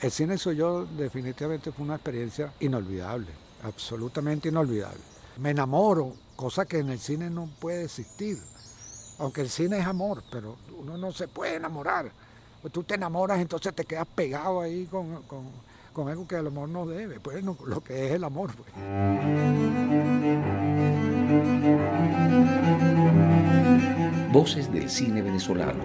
El cine soy yo definitivamente fue una experiencia inolvidable, absolutamente inolvidable. Me enamoro, cosa que en el cine no puede existir. Aunque el cine es amor, pero uno no se puede enamorar. Tú te enamoras, entonces te quedas pegado ahí con, con, algo que el amor no debe, pues lo que es el amor. Pues. Voces del cine venezolano,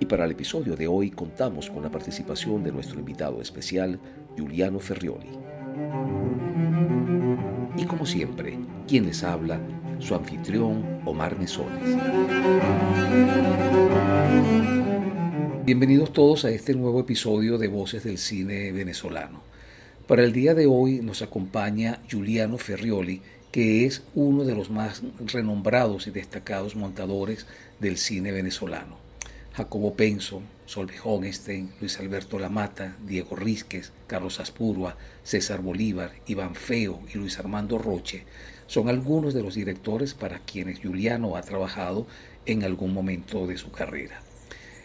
Y para el episodio de hoy contamos con la participación de nuestro invitado especial, Giuliano Ferrioli. Y como siempre, quien les habla, su anfitrión, Omar Mesones. Bienvenidos todos a este nuevo episodio de Voces del Cine Venezolano. Para el día de hoy nos acompaña Giuliano Ferrioli, que es uno de los más renombrados y destacados montadores del cine venezolano. Jacobo Penso, Solveig Hogenstein, Luis Alberto Lamata, Diego Rizquez, Carlos Aspurua, César Bolívar, Iván Feo y Luis Armando Roche son algunos de los directores para quienes Giuliano ha trabajado en algún momento de su carrera.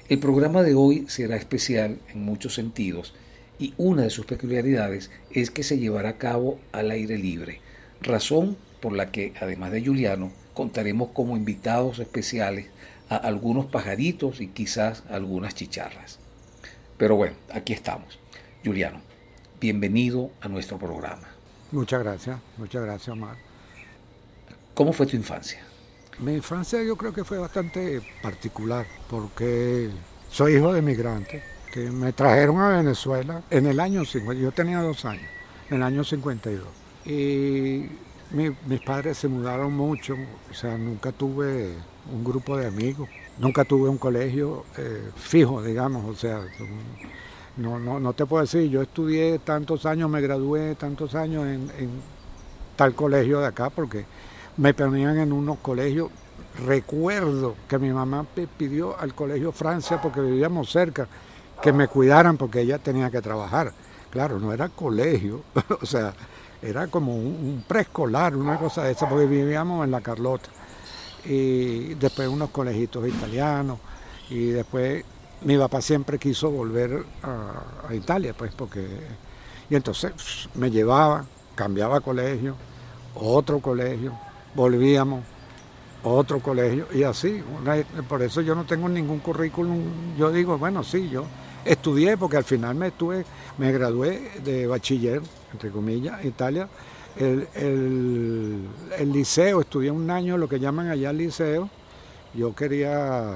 El programa de hoy será especial en muchos sentidos y una de sus peculiaridades es que se llevará a cabo al aire libre, razón por la que, además de Juliano, contaremos como invitados especiales a algunos pajaritos y quizás algunas chicharras. Pero bueno, aquí estamos. Juliano, bienvenido a nuestro programa. Muchas gracias, muchas gracias, Omar. ¿Cómo fue tu infancia? Mi infancia yo creo que fue bastante particular porque soy hijo de migrantes que me trajeron a Venezuela en el año 50, yo tenía dos años, en el año 52. Y mis padres se mudaron mucho, o sea, nunca tuve un grupo de amigos, nunca tuve un colegio eh, fijo, digamos, o sea, no, no, no, te puedo decir, yo estudié tantos años, me gradué tantos años en, tal colegio de acá, porque me ponían en unos colegios. Recuerdo que mi mamá pidió al colegio Francia, porque vivíamos cerca, que me cuidaran porque ella tenía que trabajar. Claro, no era colegio, o sea, era como un, preescolar, una cosa de esa, porque vivíamos en la Carlota. Y después unos colegitos italianos, y después mi papá siempre quiso volver a, a Italia, pues, porque... Y entonces me llevaba, cambiaba colegio, otro colegio, volvíamos otro colegio y así. por eso yo no tengo ningún currículum. Yo digo, bueno, sí, yo estudié porque al final me estuve, me gradué de bachiller, entre comillas, Italia. El, el, liceo, estudié un año lo que llaman allá liceo. Yo quería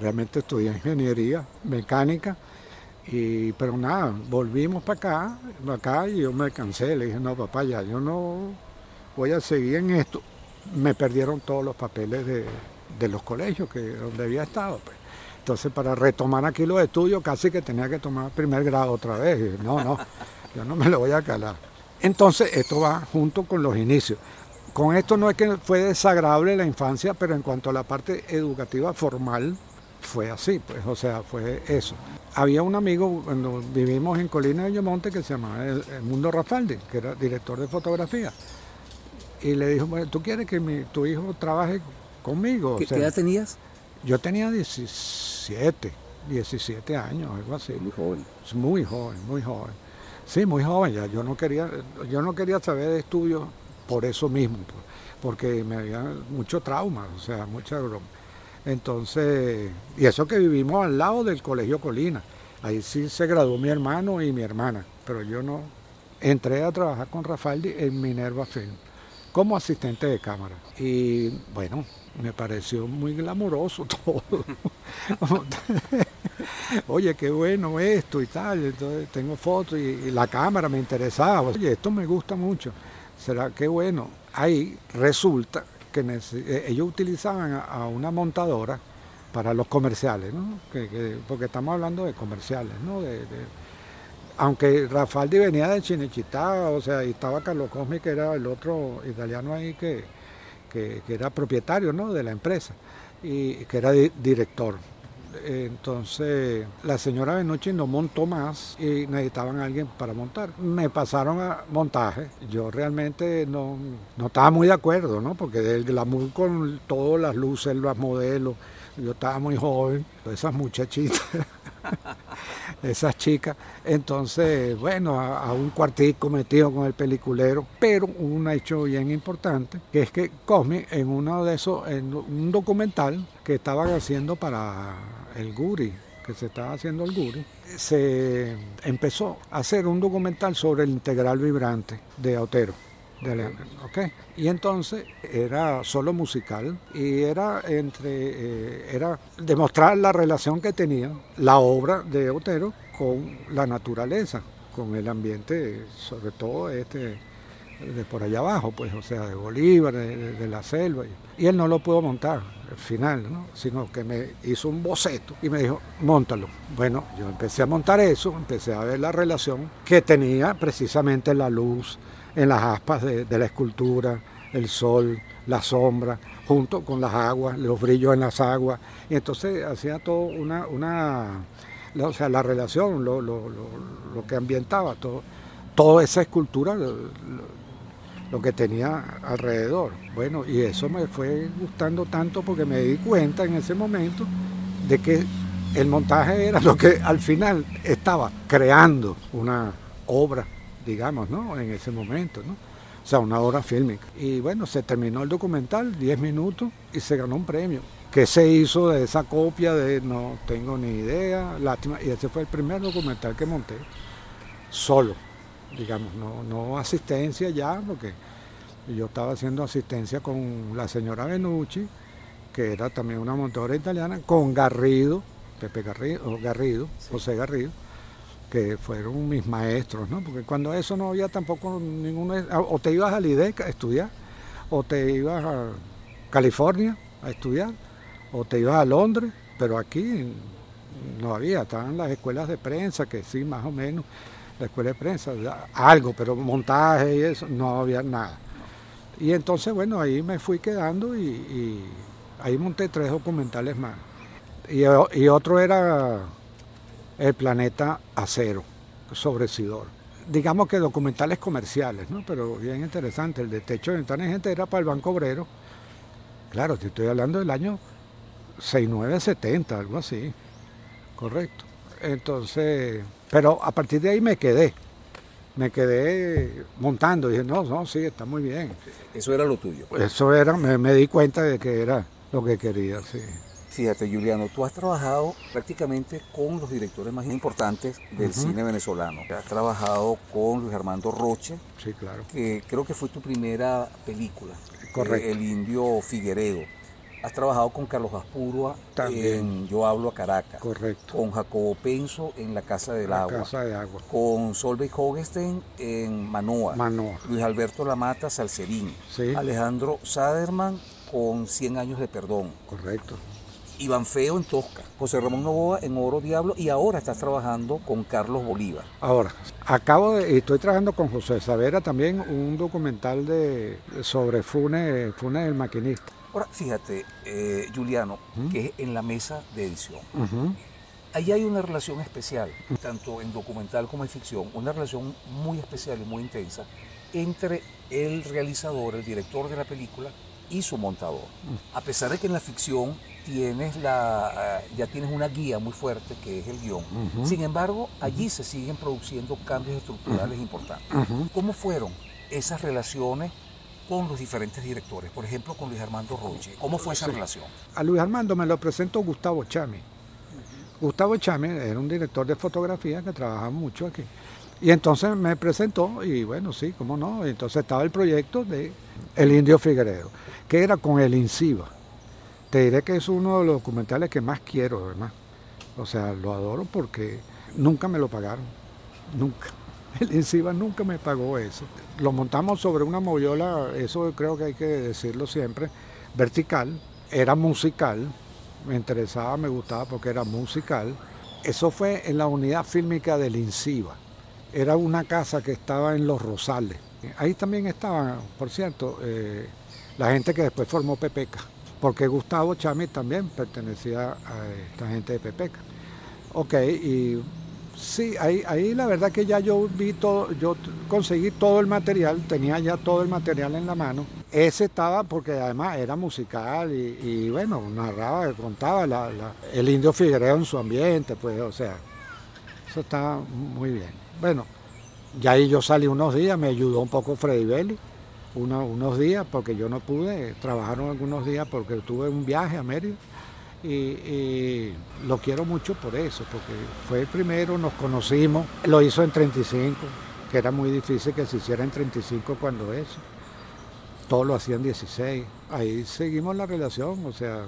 realmente estudiar ingeniería mecánica. Y, pero nada, volvimos para acá, para acá y yo me cansé, le dije, no papá, ya yo no voy a seguir en esto me perdieron todos los papeles de, los colegios que, donde había estado. Pues. Entonces, para retomar aquí los estudios, casi que tenía que tomar primer grado otra vez. no, no, yo no me lo voy a calar. Entonces, esto va junto con los inicios. Con esto no es que fue desagradable la infancia, pero en cuanto a la parte educativa formal, fue así, pues, o sea, fue eso. Había un amigo cuando vivimos en Colina de Yomonte que se llamaba el, Mundo Rafaldi, que era director de fotografía y le dijo, bueno, ¿tú quieres que mi, tu hijo trabaje conmigo? ¿Qué, edad tenías? Yo tenía 17, 17 años, algo así. Muy joven. Muy joven, muy joven. Sí, muy joven ya. Yo no quería, yo no quería saber de estudios por eso mismo, porque me había mucho trauma, o sea, mucha broma. Entonces, y eso que vivimos al lado del Colegio Colina. Ahí sí se graduó mi hermano y mi hermana, pero yo no. Entré a trabajar con Rafaldi en Minerva Film como asistente de cámara. Y bueno, me pareció muy glamoroso todo. Oye, qué bueno esto y tal. Entonces tengo fotos y, la cámara me interesaba. Oye, esto me gusta mucho. Será que bueno. Ahí resulta que eh, ellos utilizaban a, una montadora para los comerciales, ¿no? porque estamos hablando de comerciales, ¿no? Aunque Rafaldi venía de Chinichitá, o sea, y estaba Carlos Cosmi, que era el otro italiano ahí que, que, era propietario ¿no? de la empresa y que era director. Entonces la señora Benucci no montó más y necesitaban a alguien para montar. Me pasaron a montaje. Yo realmente no, no estaba muy de acuerdo, ¿no? Porque del glamour con todas las luces, los modelos, yo estaba muy joven, esas muchachitas. esas chicas. Entonces, bueno, a, un cuartico metido con el peliculero, pero un hecho bien importante, que es que Cosme en uno de esos, en un documental que estaban haciendo para el Guri, que se estaba haciendo el Guri, se empezó a hacer un documental sobre el integral vibrante de Otero. De. Y entonces era solo musical y era entre eh, era demostrar la relación que tenía la obra de Otero con la naturaleza, con el ambiente, sobre todo este de por allá abajo, pues, o sea, de Bolívar, de, la selva. Y él no lo pudo montar al final, ¿no? sino que me hizo un boceto y me dijo, montalo. Bueno, yo empecé a montar eso, empecé a ver la relación que tenía precisamente la luz, en las aspas de, la escultura, el sol, la sombra, junto con las aguas, los brillos en las aguas. Y entonces hacía todo una, una o sea, la relación, lo, lo, lo, que ambientaba, todo, toda esa escultura, lo, que tenía alrededor. Bueno, y eso me fue gustando tanto porque me di cuenta en ese momento de que el montaje era lo que al final estaba creando una obra digamos, ¿no? En ese momento, ¿no? O sea, una hora fílmica. Y bueno, se terminó el documental, 10 minutos, y se ganó un premio. ¿Qué se hizo de esa copia? De no tengo ni idea, lástima. Y ese fue el primer documental que monté, solo, digamos, no, no asistencia ya, porque yo estaba haciendo asistencia con la señora Benucci, que era también una montadora italiana, con Garrido, Pepe Garrido, Garrido José Garrido, que fueron mis maestros, ¿no? Porque cuando eso no había tampoco ninguno, o te ibas a IDEC a estudiar, o te ibas a California a estudiar, o te ibas a Londres, pero aquí no había, estaban las escuelas de prensa, que sí, más o menos, la escuela de prensa, algo, pero montaje y eso, no había nada. Y entonces, bueno, ahí me fui quedando y, ahí monté tres documentales más. Y otro era el planeta acero, sobre Sidor. Digamos que documentales comerciales, ¿no? pero bien interesante. El de Techo de Ventanas Gente era para el Banco Obrero. Claro, te estoy hablando del año 6970, algo así. Correcto. Entonces, pero a partir de ahí me quedé. Me quedé montando. Dije, no, no, sí, está muy bien. Eso era lo tuyo. Eso era, me, me di cuenta de que era lo que quería, sí. Fíjate, Juliano, tú has trabajado prácticamente con los directores más importantes del cine venezolano. Has trabajado con Luis Armando Roche. Sí, claro. Que creo que fue tu primera película. Correcto. el Indio Figueredo. Has trabajado con Carlos Aspurua en Yo hablo a Caracas. Correcto. Con Jacobo Penso en La Casa del Agua. Casa de Agua. Con Solveig Hogestein en Manoa. Manoa. Luis Alberto Lamata, Salcerín. Sí. Alejandro Saderman con 100 años de perdón. Correcto. Iván Feo en Tosca, José Ramón Novoa en Oro Diablo y ahora estás trabajando con Carlos Bolívar. Ahora, acabo de, estoy trabajando con José Savera también un documental de, sobre Fune, Fune el maquinista. Ahora, fíjate, eh, Juliano, que es en la mesa de edición. Ahí hay una relación especial, tanto en documental como en ficción, una relación muy especial y muy intensa entre el realizador, el director de la película y su montador. A pesar de que en la ficción tienes la, eh, ya tienes una guía muy fuerte que es el guion. Sin embargo, allí se siguen produciendo cambios estructurales importantes. ¿Cómo fueron esas relaciones con los diferentes directores? Por ejemplo, con Luis Armando Roche. ¿Cómo fue esa relación? A Luis Armando me lo presentó Gustavo Chami. Gustavo Chami era un director de fotografía que trabajaba mucho aquí. Y entonces me presentó y bueno, sí, cómo no. Entonces estaba el proyecto de El Indio Figueredo, que era con el INCIBA te diré que es uno de los documentales que más quiero, ¿verdad? O sea, lo adoro porque nunca me lo pagaron. Nunca. El INCIBA nunca me pagó eso. Lo montamos sobre una moviola, eso creo que hay que decirlo siempre, vertical. Era musical. Me interesaba, me gustaba porque era musical. Eso fue en la unidad fílmica del INCIBA. era una casa que estaba en Los Rosales. Ahí también estaba, por cierto, eh, la gente que después formó Pepeca, porque Gustavo Chami también pertenecía a esta gente de Pepeca. Ok, y sí, ahí, ahí la verdad que ya yo vi todo, yo conseguí todo el material, tenía ya todo el material en la mano. Ese estaba porque además era musical y, bueno, narraba, contaba el indio Figueroa en su ambiente, pues, o sea, eso estaba muy bien. Bueno, ya ahí yo salí unos días, me ayudó un poco Freddy Belli unos días porque yo no pude, trabajaron algunos días porque tuve un viaje a Mérida. Y, lo quiero mucho por eso, porque fue el primero, nos conocimos, lo hizo en 35, que era muy difícil que se hiciera en 35 cuando eso, todo lo hacía en 16, ahí seguimos la relación, o sea,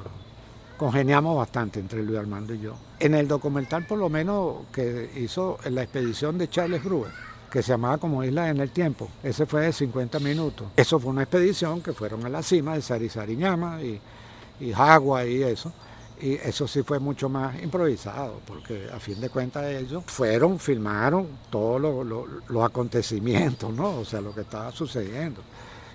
congeniamos bastante entre Luis Armando y yo. En el documental por lo menos que hizo en la expedición de Charles Brewer, que se llamaba como Isla en el Tiempo. Ese fue de 50 minutos. Eso fue una expedición que fueron a la cima de Sarisariñama y, y Jagua y eso. Y eso sí fue mucho más improvisado, porque a fin de cuentas ellos fueron, filmaron todos los acontecimientos, ¿no? O sea, lo que estaba sucediendo.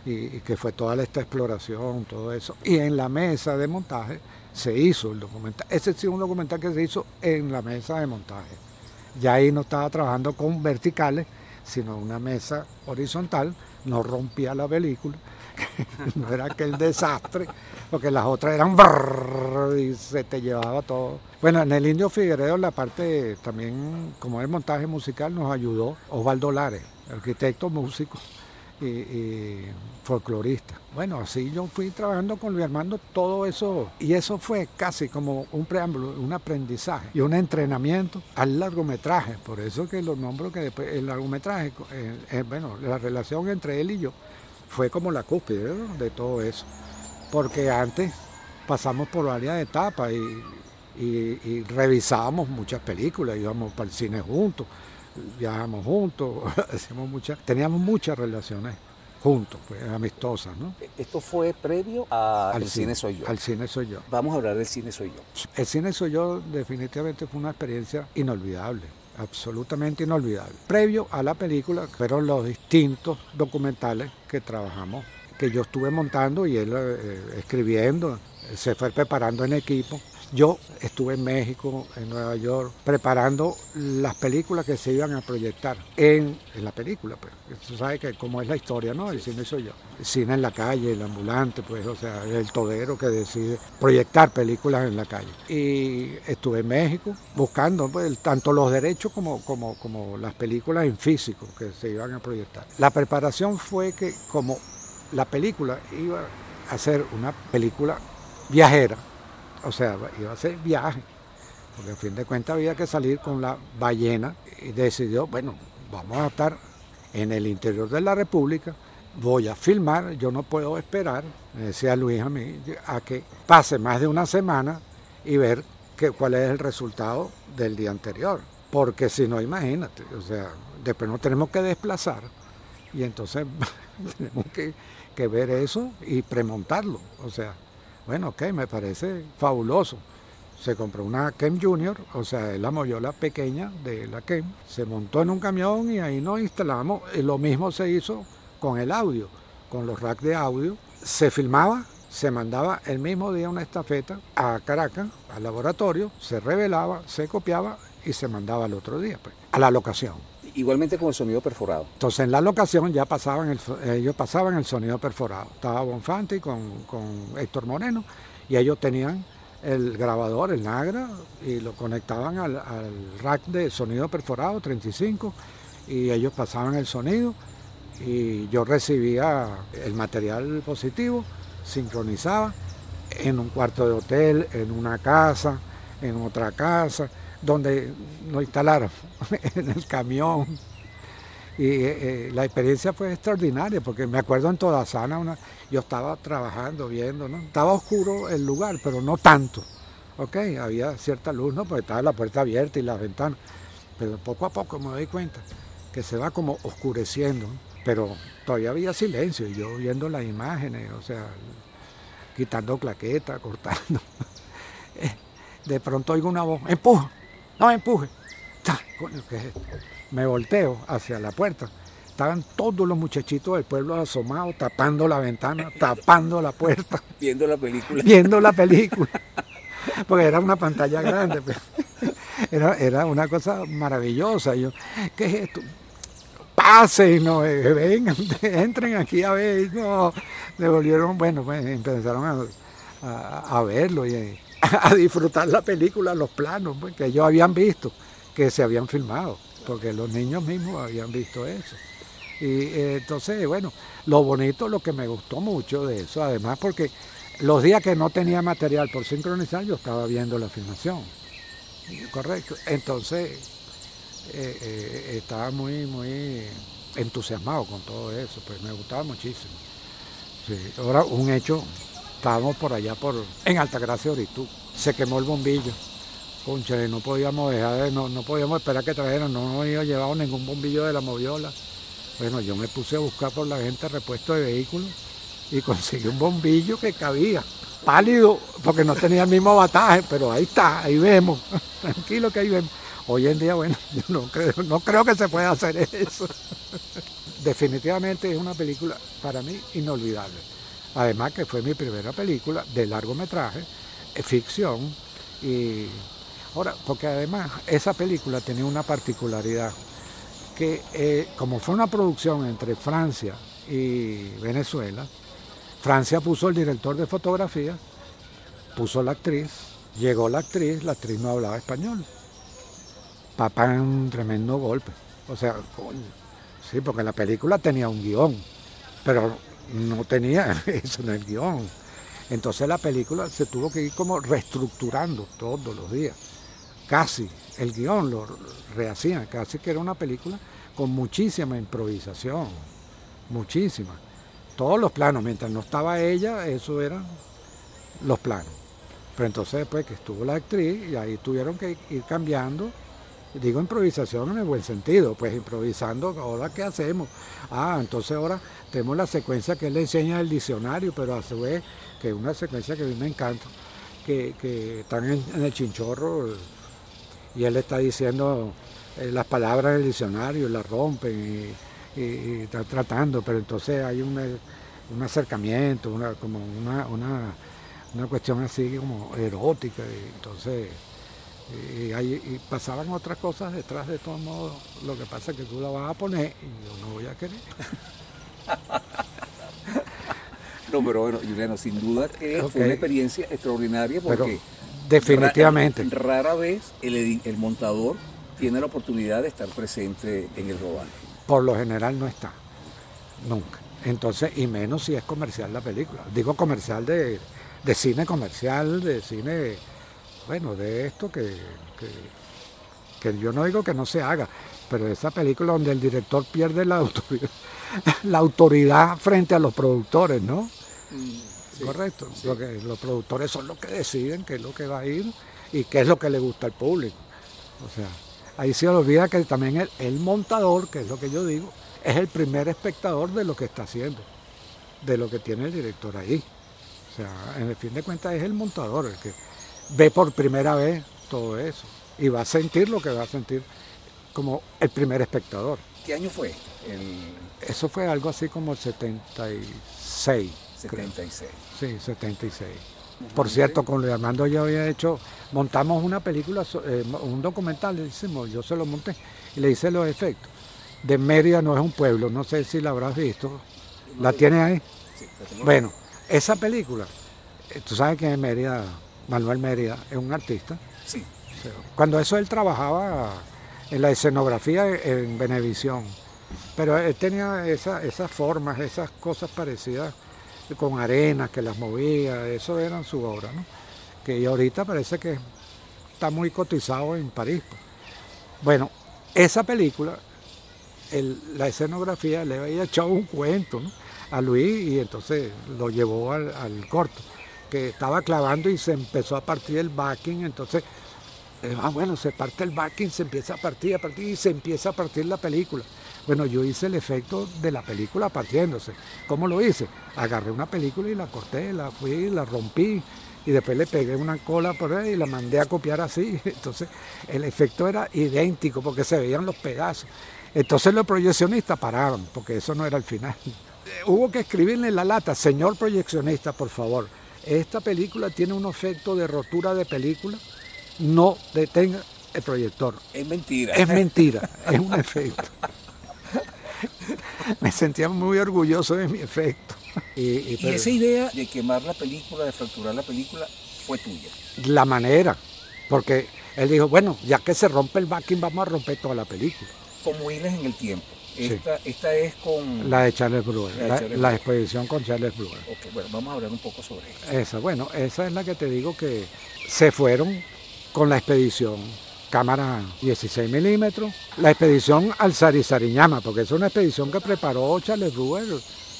Y, que fue toda esta exploración, todo eso. Y en la mesa de montaje se hizo el documental. Ese sí es un documental que se hizo en la mesa de montaje. Ya ahí no estaba trabajando con verticales, sino una mesa horizontal, no rompía la película, no era aquel desastre, porque las otras eran y se te llevaba todo. Bueno, en el Indio Figueredo la parte también, como el montaje musical, nos ayudó Osvaldo Lares, arquitecto, músico y, folclorista. Bueno, así yo fui trabajando con Luis Armando todo eso y eso fue casi como un preámbulo, un aprendizaje y un entrenamiento al largometraje. Por eso que los nombro que después el largometraje, eh, eh, bueno, la relación entre él y yo fue como la cúspide de todo eso. Porque antes pasamos por varias etapas y, y revisábamos muchas películas, íbamos para el cine juntos viajamos juntos, hacíamos muchas, teníamos muchas relaciones juntos, pues, amistosas, ¿no? Esto fue previo al cine, Soy Yo. Al cine Soy Yo. Vamos a hablar del cine Soy Yo. El cine Soy Yo definitivamente fue una experiencia inolvidable, absolutamente inolvidable. Previo a la película fueron los distintos documentales que trabajamos, que yo estuve montando y él eh, escribiendo, se fue preparando en equipo yo estuve en México, en Nueva York, preparando las películas que se iban a proyectar en, la película. Pues. Tú sabes que como es la historia, ¿no? El cine soy yo. El cine en la calle, el ambulante, pues, o sea, el todero que decide proyectar películas en la calle. Y estuve en México buscando pues, tanto los derechos como, como, como las películas en físico que se iban a proyectar. La preparación fue que como la película iba a ser una película viajera, o sea, iba a ser viaje, porque a fin de cuentas había que salir con la ballena y decidió, bueno, vamos a estar en el interior de la República, voy a filmar, yo no puedo esperar, decía Luis a mí, a que pase más de una semana y ver que, cuál es el resultado del día anterior, porque si no, imagínate, o sea, después nos tenemos que desplazar y entonces tenemos que, que ver eso y premontarlo, o sea, bueno, ok, me parece fabuloso. Se compró una Kem Junior, o sea, es la moyola pequeña de la Kem. Se montó en un camión y ahí nos instalamos. Y lo mismo se hizo con el audio, con los racks de audio. Se filmaba, se mandaba el mismo día una estafeta a Caracas, al laboratorio, se revelaba, se copiaba y se mandaba al otro día, pues, a la locación. Igualmente con el sonido perforado. Entonces en la locación ya pasaban el, ellos pasaban el sonido perforado. Estaba Bonfanti con, con Héctor Moreno y ellos tenían el grabador, el Nagra, y lo conectaban al, rack de sonido perforado 35 y ellos pasaban el sonido y yo recibía el material positivo, sincronizaba en un cuarto de hotel, en una casa, en otra casa donde nos instalaron en el camión. Y eh, eh, la experiencia fue extraordinaria, porque me acuerdo en Toda Sana, una, yo estaba trabajando, viendo, ¿no? Estaba oscuro el lugar, pero no tanto. Ok, había cierta luz, ¿no? Porque estaba la puerta abierta y las ventanas. Pero poco a poco me doy cuenta que se va como oscureciendo. Pero todavía había silencio y yo viendo las imágenes, o sea, quitando claqueta, cortando. De pronto oigo una voz, empuja, no me empuje. Me volteo hacia la puerta. Estaban todos los muchachitos del pueblo asomados, tapando la ventana, tapando la puerta. Viendo la película. Viendo la película. Porque era una pantalla grande. Pues. Era, era una cosa maravillosa. Yo, ¿qué es esto? Pasen, no, eh, vengan, entren aquí a ver. No, le volvieron, bueno, pues empezaron a, verlo y a, disfrutar la película, los planos pues, que ellos habían visto, que se habían filmado, porque los niños mismos habían visto eso. Y eh, entonces, bueno, lo bonito, lo que me gustó mucho de eso, además porque los días que no tenía material por sincronizar, yo estaba viendo la filmación. Correcto. Entonces, eh, eh, estaba muy, muy entusiasmado con todo eso, pues me gustaba muchísimo. Ahora, un hecho, estábamos por allá, por en Altagracia, Oritú, se quemó el bombillo. Concha, no podíamos dejar, no, no podíamos esperar que trajeran, no nos había llevado ningún bombillo de la moviola. Bueno, yo me puse a buscar por la gente repuesto de vehículos y conseguí un bombillo que cabía, pálido, porque no tenía el mismo bataje, pero ahí está, ahí vemos, tranquilo que ahí vemos. Hoy en día, bueno, yo no creo, no creo que se pueda hacer eso. Definitivamente es una película para mí inolvidable. Además que fue mi primera película de largometraje, ficción, y ahora, porque además esa película tenía una particularidad que eh, como fue una producción entre Francia y Venezuela, Francia puso el director de fotografía, puso la actriz, llegó la actriz, la actriz no hablaba español. Papá un tremendo golpe. O sea, sí, porque la película tenía un guion, pero no tenía eso en el guion. Entonces la película se tuvo que ir como reestructurando todos los días. Casi el guion lo rehacían, casi que era una película con muchísima improvisación, muchísima. Todos los planos, mientras no estaba ella, eso eran los planos. Pero entonces después que estuvo la actriz, y ahí tuvieron que ir cambiando, digo improvisación en el buen sentido, pues improvisando, ahora qué hacemos. Ah, entonces ahora tenemos la secuencia que él le enseña el diccionario, pero a su vez, que es una secuencia que a mí me encanta, que, están en el chinchorro y él está diciendo eh, las palabras del diccionario, las rompen y, está tratando, pero entonces hay un, acercamiento, una, como una, una, cuestión así como erótica, y entonces y, pasaban otras cosas detrás de todos modos, lo que pasa es que tú la vas a poner y yo no voy a querer. No, pero bueno, Juliano, sin duda que fue una experiencia extraordinaria porque Definitivamente. Rara, vez el, el, montador tiene la oportunidad de estar presente en el rodaje. Por lo general no está, nunca. Entonces, y menos si es comercial la película. Digo comercial de, cine comercial, de cine, bueno, de esto que, que, yo no digo que no se haga, pero esa película donde el director pierde la autoridad, la autoridad frente a los productores, ¿no? Correcto. los productores son los que deciden qué es lo que va a ir y qué es lo que le gusta al público. O sea, ahí se olvida que también el, montador, que es lo que yo digo, es el primer espectador de lo que está haciendo, de lo que tiene el director ahí. O sea, en el fin de cuentas es el montador el que ve por primera vez todo eso y va a sentir lo que va a sentir como el primer espectador. ¿Qué año fue? Eso fue algo así como el 76. 76. Sí, 76. Por cierto, con Luis Armando yo había hecho, montamos una película, eh, un documental, le hicimos, yo se lo monté y le hice los efectos. De Mérida no es un pueblo, no sé si la habrás visto. ¿La tienes ahí? Sí, bueno, esa película, eh, tú sabes que en Mérida, Manuel Mérida es un artista. Sí. Cuando eso él trabajaba en la escenografía en Venevisión, pero él tenía esas formas, esas cosas parecidas con arenas que las movía, eso eran su obra, ¿no? Que ahorita parece que está muy cotizado en París. Pues. Bueno, esa película, la escenografía le había echado un cuento a Luis y entonces lo llevó al, corto, que estaba clavando y se empezó a partir el backing, entonces, eh, ah, bueno, se parte el backing, se empieza a partir, a partir y se empieza a partir la película. Bueno, yo hice el efecto de la película partiéndose. ¿Cómo lo hice? Agarré una película y la corté, la fui, la rompí y después le pegué una cola por ahí y la mandé a copiar así. Entonces el efecto era idéntico porque se veían los pedazos. Entonces los proyeccionistas pararon, porque eso no era el final. Hubo que escribirle la lata, señor proyeccionista, por favor, esta película tiene un efecto de rotura de película, no detenga el proyector. Es mentira. Es mentira, es un efecto. Me sentía muy orgulloso de mi efecto. Y, esa idea de quemar la película, de fracturar la película, fue tuya. La manera, porque él dijo, bueno, ya que se rompe el backing, vamos a romper toda la película. Como hiles en el tiempo. Esta, esta, es con... La de Charles Brewer, la, expedición con Charles Brewer. Ok, bueno, vamos a hablar un poco sobre eso. Esa, bueno, esa es la que te digo que se fueron con la expedición cámara 16 milímetros, la expedición al Sarisariñama, porque es una expedición que preparó Charles Brewer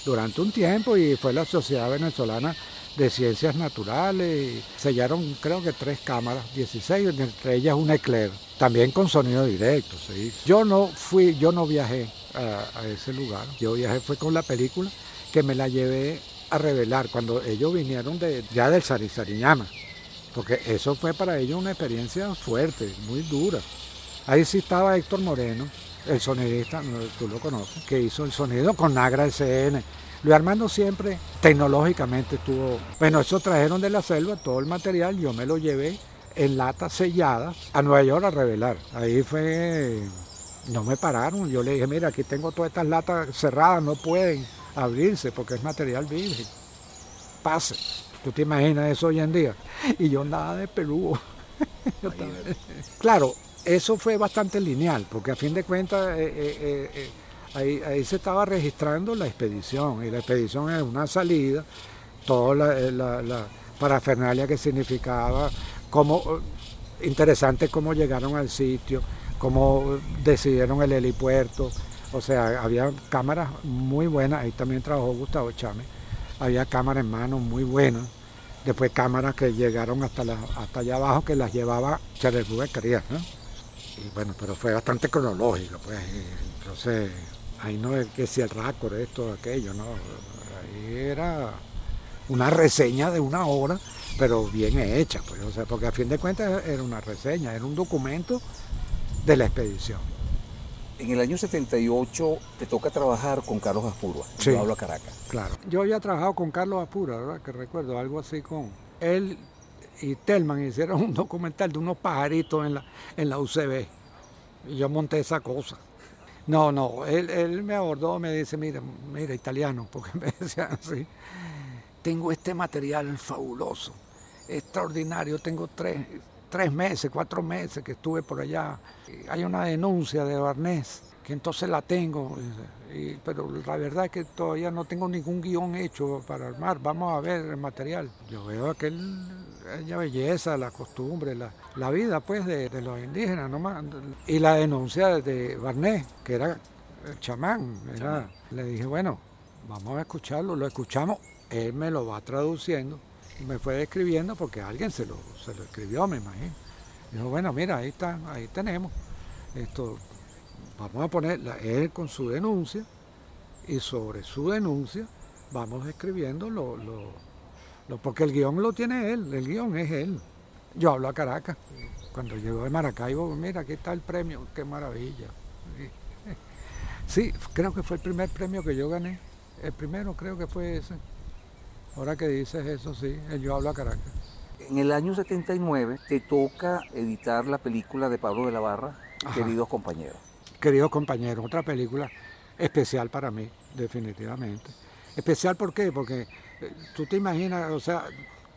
durante un tiempo y fue la Sociedad Venezolana de Ciencias Naturales. Sellaron creo que tres cámaras, 16, entre ellas un Eclair, también con sonido directo. Yo no fui, yo no viajé a, ese lugar, yo viajé fue con la película que me la llevé a revelar cuando ellos vinieron de, ya del Sarisariñama porque eso fue para ellos una experiencia fuerte, muy dura. Ahí sí estaba Héctor Moreno, el sonidista, tú lo conoces, que hizo el sonido con Nagra SN. Luis Armando siempre tecnológicamente estuvo. Bueno, eso trajeron de la selva todo el material, yo me lo llevé en latas selladas a Nueva York a revelar. Ahí fue. No me pararon, yo le dije, mira, aquí tengo todas estas latas cerradas, no pueden abrirse porque es material virgen. Pase. ¿Tú te imaginas eso hoy en día? Y yo andaba de peludo. claro, eso fue bastante lineal, porque a fin de cuentas eh, eh, eh, ahí, se estaba registrando la expedición, y la expedición es una salida, toda la, parafernalia que significaba, cómo, interesante cómo llegaron al sitio, cómo decidieron el helipuerto, o sea, había cámaras muy buenas, ahí también trabajó Gustavo Chávez había cámaras en mano muy buenas. Después cámaras que llegaron hasta, la, hasta allá abajo que las llevaba Charles quería, ¿no? Y bueno, pero fue bastante cronológico, pues. entonces, ahí no es que si el récord, esto, aquello, ¿no? Ahí era una reseña de una hora, pero bien hecha, pues. O sea, porque a fin de cuentas era una reseña, era un documento de la expedición. En el año 78 te toca trabajar con Carlos Aspurua. Sí, yo hablo a Caracas. Claro. Yo había trabajado con Carlos Aspurua, ¿verdad? Que recuerdo algo así con él y Telman hicieron un documental de unos pajaritos en la, en la UCB. Y yo monté esa cosa. No, no, él, él me abordó, me dice, mira, mira, italiano, porque me decía así, tengo este material fabuloso, extraordinario, tengo tres, tres meses, cuatro meses que estuve por allá. Hay una denuncia de Barnés, que entonces la tengo, pero la verdad es que todavía no tengo ningún guion hecho para armar. Vamos a ver el material. Yo veo aquel, aquella belleza, la costumbre, la, vida pues de, los indígenas nomás. Y la denuncia de Barnés, que era el chamán. le dije, bueno, vamos a escucharlo, lo escuchamos, él me lo va traduciendo me fue escribiendo porque alguien se lo, se lo escribió, me imagino. Dijo, bueno, mira, ahí está, ahí tenemos. Esto, vamos a poner él con su denuncia y sobre su denuncia vamos escribiendo lo, lo, porque el guion lo tiene él, el guion es él. Yo hablo a Caracas. Cuando llegó de Maracaibo, mira, aquí está el premio, qué maravilla. Sí, creo que fue el primer premio que yo gané. El primero creo que fue ese. Ahora que dices eso, sí, yo hablo a Caracas. En el año 79 te toca editar la película de Pablo de la Barra, Queridos Compañeros. Queridos Compañeros, otra película especial para mí, definitivamente. Especial ¿por qué? Porque eh, tú te imaginas, o sea,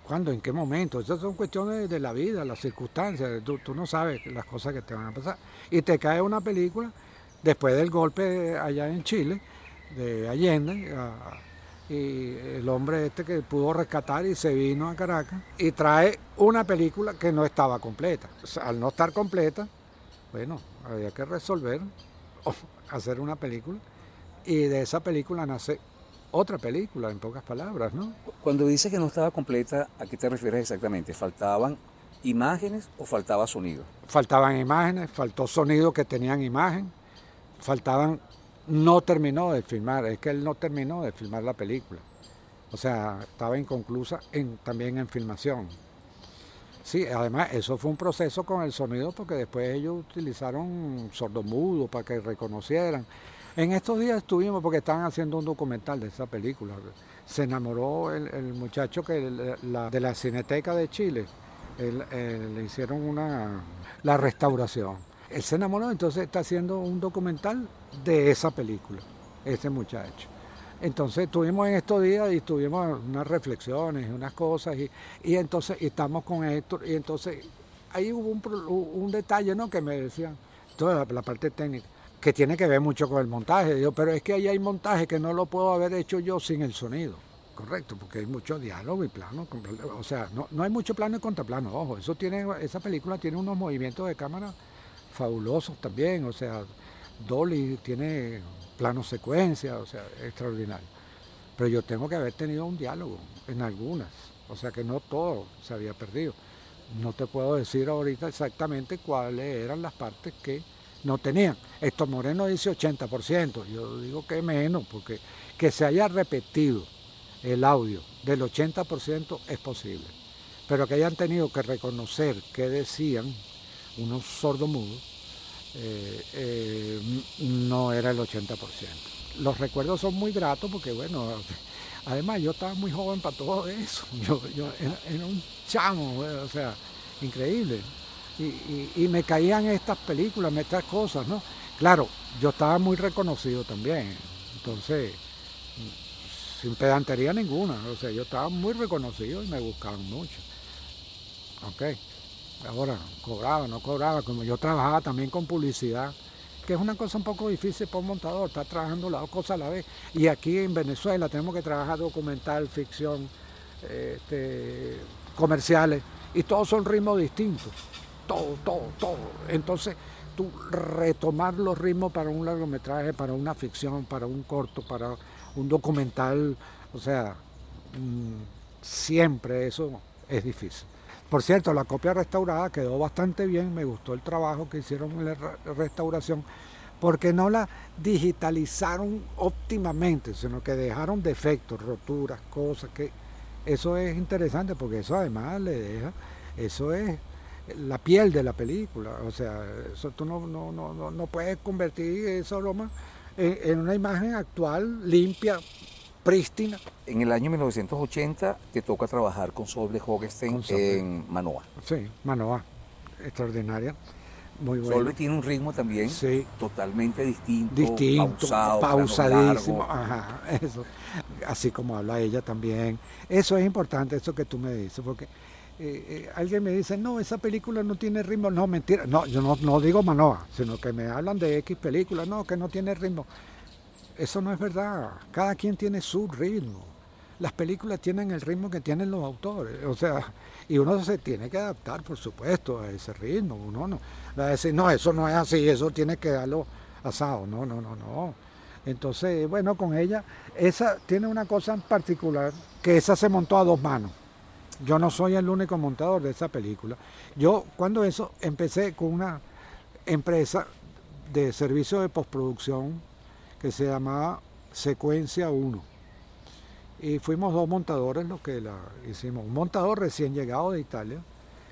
¿cuándo? ¿En qué momento? Esas son cuestiones de la vida, las circunstancias. Tú, no sabes las cosas que te van a pasar. Y te cae una película después del golpe allá en Chile, de Allende, y el hombre este que pudo rescatar y se vino a Caracas y trae una película que no estaba completa. al no estar completa, bueno, había que resolver, hacer una película y de esa película nace otra película, en pocas palabras, ¿no? Cuando dices que no estaba completa, ¿a qué te refieres exactamente? ¿Faltaban imágenes o faltaba sonido? Faltaban imágenes, faltó sonido que tenían imagen, faltaban no terminó de filmar, es que él no terminó de filmar la película. O sea, estaba inconclusa en, también en filmación. Sí, además eso fue un proceso con el sonido porque después ellos utilizaron sordomudo para que reconocieran. En estos días estuvimos porque estaban haciendo un documental de esa película. Se enamoró el, muchacho que de la Cineteca de Chile. le hicieron una la restauración. Él se enamoró, entonces está haciendo un documental de esa película, ese muchacho. Entonces estuvimos en estos días y tuvimos unas reflexiones, unas cosas, y, y entonces estamos con esto, y entonces ahí hubo un, detalle ¿no? que me decían, toda la, parte técnica, que tiene que ver mucho con el montaje. Digo, pero es que ahí hay montaje que no lo puedo haber hecho yo sin el sonido. Correcto, porque hay mucho diálogo y plano. O sea, no, no hay mucho plano y contraplano. Ojo, eso tiene, esa película tiene unos movimientos de cámara fabulosos también. O sea, Dolly tiene plano secuencia, o sea, extraordinario. Pero yo tengo que haber tenido un diálogo en algunas, o sea que no todo se había perdido. No te puedo decir ahorita exactamente cuáles eran las partes que no tenían. Esto Moreno dice 80%, yo digo que menos, porque que se haya repetido el audio del 80% es posible. Pero que hayan tenido que reconocer qué decían unos sordomudos, eh, eh, no era el 80%. Los recuerdos son muy gratos porque, bueno, además yo estaba muy joven para todo eso. Yo, era, un chamo, o sea, increíble. Y, me caían estas películas, estas cosas, ¿no? Claro, yo estaba muy reconocido también. Entonces, sin pedantería ninguna. O sea, yo estaba muy reconocido y me buscaban mucho. Ok. Ahora, cobraba, no cobraba, como yo trabajaba también con publicidad, que es una cosa un poco difícil para un montador, estar trabajando las dos cosas a la vez. Y aquí en Venezuela tenemos que trabajar documental, ficción, este, comerciales, y todos son ritmos distintos. Todo, todo, todo. Entonces, tú retomar los ritmos para un largometraje, para una ficción, para un corto, para un documental, o sea, mm, siempre eso es difícil. Por cierto, la copia restaurada quedó bastante bien, me gustó el trabajo que hicieron en la restauración, porque no la digitalizaron óptimamente, sino que dejaron defectos, roturas, cosas que eso es interesante porque eso además le deja, eso es la piel de la película, o sea, eso tú no, no, no, no puedes convertir esa broma en, en una imagen actual, limpia, prístina. En el año 1980 te toca trabajar con Solve Hogestein en Manoa. Sí, Manoa, extraordinaria. Muy bueno. Solve tiene un ritmo también totalmente distinto, distinto pausadísimo, ajá, eso. así como habla ella también. Eso es importante, eso que tú me dices, porque eh, eh, alguien me dice, no, esa película no tiene ritmo, no, mentira, no, yo no, no digo Manoa, sino que me hablan de X película, no, que no tiene ritmo. Eso no es verdad. Cada quien tiene su ritmo. Las películas tienen el ritmo que tienen los autores. O sea, y uno se tiene que adaptar, por supuesto, a ese ritmo. Uno no va a decir, no, eso no es así, eso tiene que darlo asado. No, no, no, no. Entonces, bueno, con ella, esa tiene una cosa en particular, que esa se montó a dos manos. Yo no soy el único montador de esa película. Yo, cuando eso, empecé con una empresa de servicio de postproducción que se llamaba Secuencia 1. Y fuimos dos montadores los que la hicimos. Un montador recién llegado de Italia,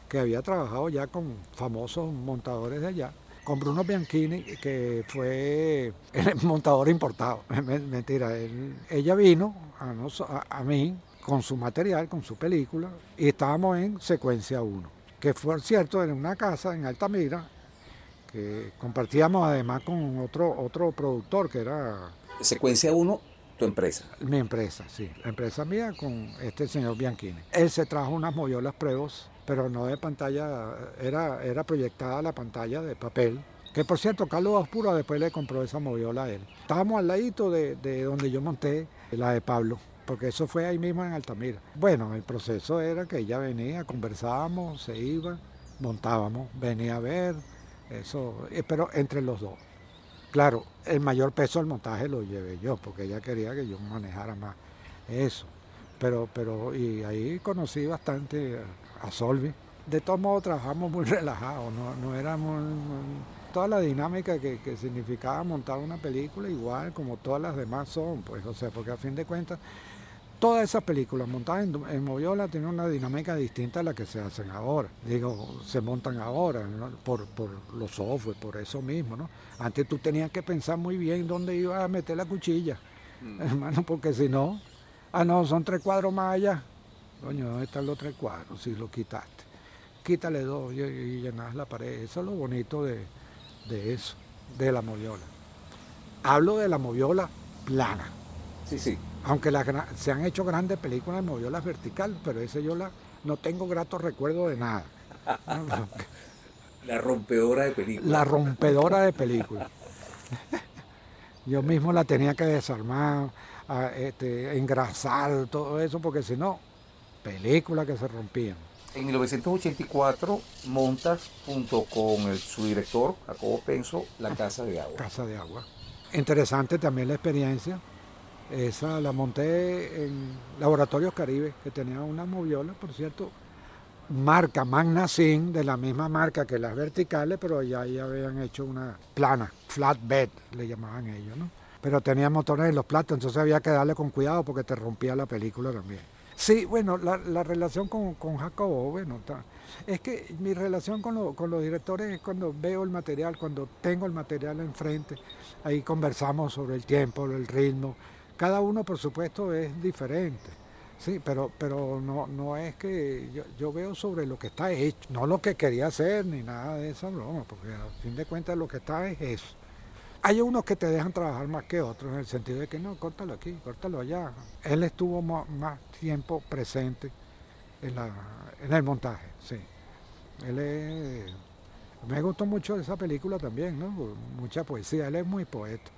que había trabajado ya con famosos montadores de allá, con Bruno Bianchini, que fue el montador importado. Mentira, ella vino a, a, mí con su material, con su película, y estábamos en Secuencia 1, que fue cierto en una casa en Altamira, que compartíamos además con otro, otro productor que era... Secuencia 1, tu empresa. Mi empresa, sí. La empresa mía con este señor Bianchini. Él se trajo unas moviolas pruebas, pero no de pantalla, era, era proyectada la pantalla de papel. Que por cierto, Carlos Ospura después le compró esa moviola a él. Estábamos al ladito de, de donde yo monté la de Pablo porque eso fue ahí mismo en Altamira. Bueno, el proceso era que ella venía, conversábamos, se iba, montábamos, venía a ver, eso, eh, pero entre los dos. Claro, el mayor peso del montaje lo llevé yo, porque ella quería que yo manejara más eso. Pero, pero, y ahí conocí bastante a Solvi. De todos modos trabajamos muy relajados, no, no éramos toda la dinámica que, que, significaba montar una película igual como todas las demás son, pues, o sea, porque a fin de cuentas Todas esas películas montadas en, en moviola tienen una dinámica distinta a la que se hacen ahora. Digo, se montan ahora por, por los software, por eso mismo, ¿no? Antes tú tenías que pensar muy bien dónde ibas a meter la cuchilla, mm. hermano, porque si no, ah, no, son tres cuadros más allá. Coño, ¿dónde están los tres cuadros? Si lo quitaste. Quítale dos y, y llenas la pared. Eso es lo bonito de, de eso, de la moviola. Hablo de la moviola plana. Sí, sí. Aunque se han hecho grandes películas de moviolas vertical, pero ese yo la, no tengo grato recuerdo de nada. la rompedora de películas. La rompedora de películas. yo mismo la tenía que desarmar, este, engrasar, todo eso, porque si no, películas que se rompían. En 1984 montas junto con su director, Jacobo Penso, la Casa de Agua. Casa de Agua. Interesante también la experiencia. Esa la monté en Laboratorios Caribe, que tenía una moviola, por cierto, marca Magna Sin, de la misma marca que las verticales, pero ya ahí habían hecho una plana, flatbed, le llamaban ellos, ¿no? Pero tenía motores en los platos, entonces había que darle con cuidado porque te rompía la película también. Sí, bueno, la, relación con, con, Jacobo, bueno, es que mi relación con, con, los directores es cuando veo el material, cuando tengo el material enfrente, ahí conversamos sobre el tiempo, el ritmo, cada uno, por supuesto, es diferente. Sí, pero, pero no, no es que yo, veo sobre lo que está hecho, no lo que quería hacer ni nada de esa broma, porque al fin de cuentas lo que está es eso. Hay unos que te dejan trabajar más que otros, en el sentido de que no, córtalo aquí, córtalo allá. Él estuvo más, tiempo presente en, la, en el montaje, sí. Él me gustó mucho esa película también, ¿no? Mucha poesía, él es muy poeta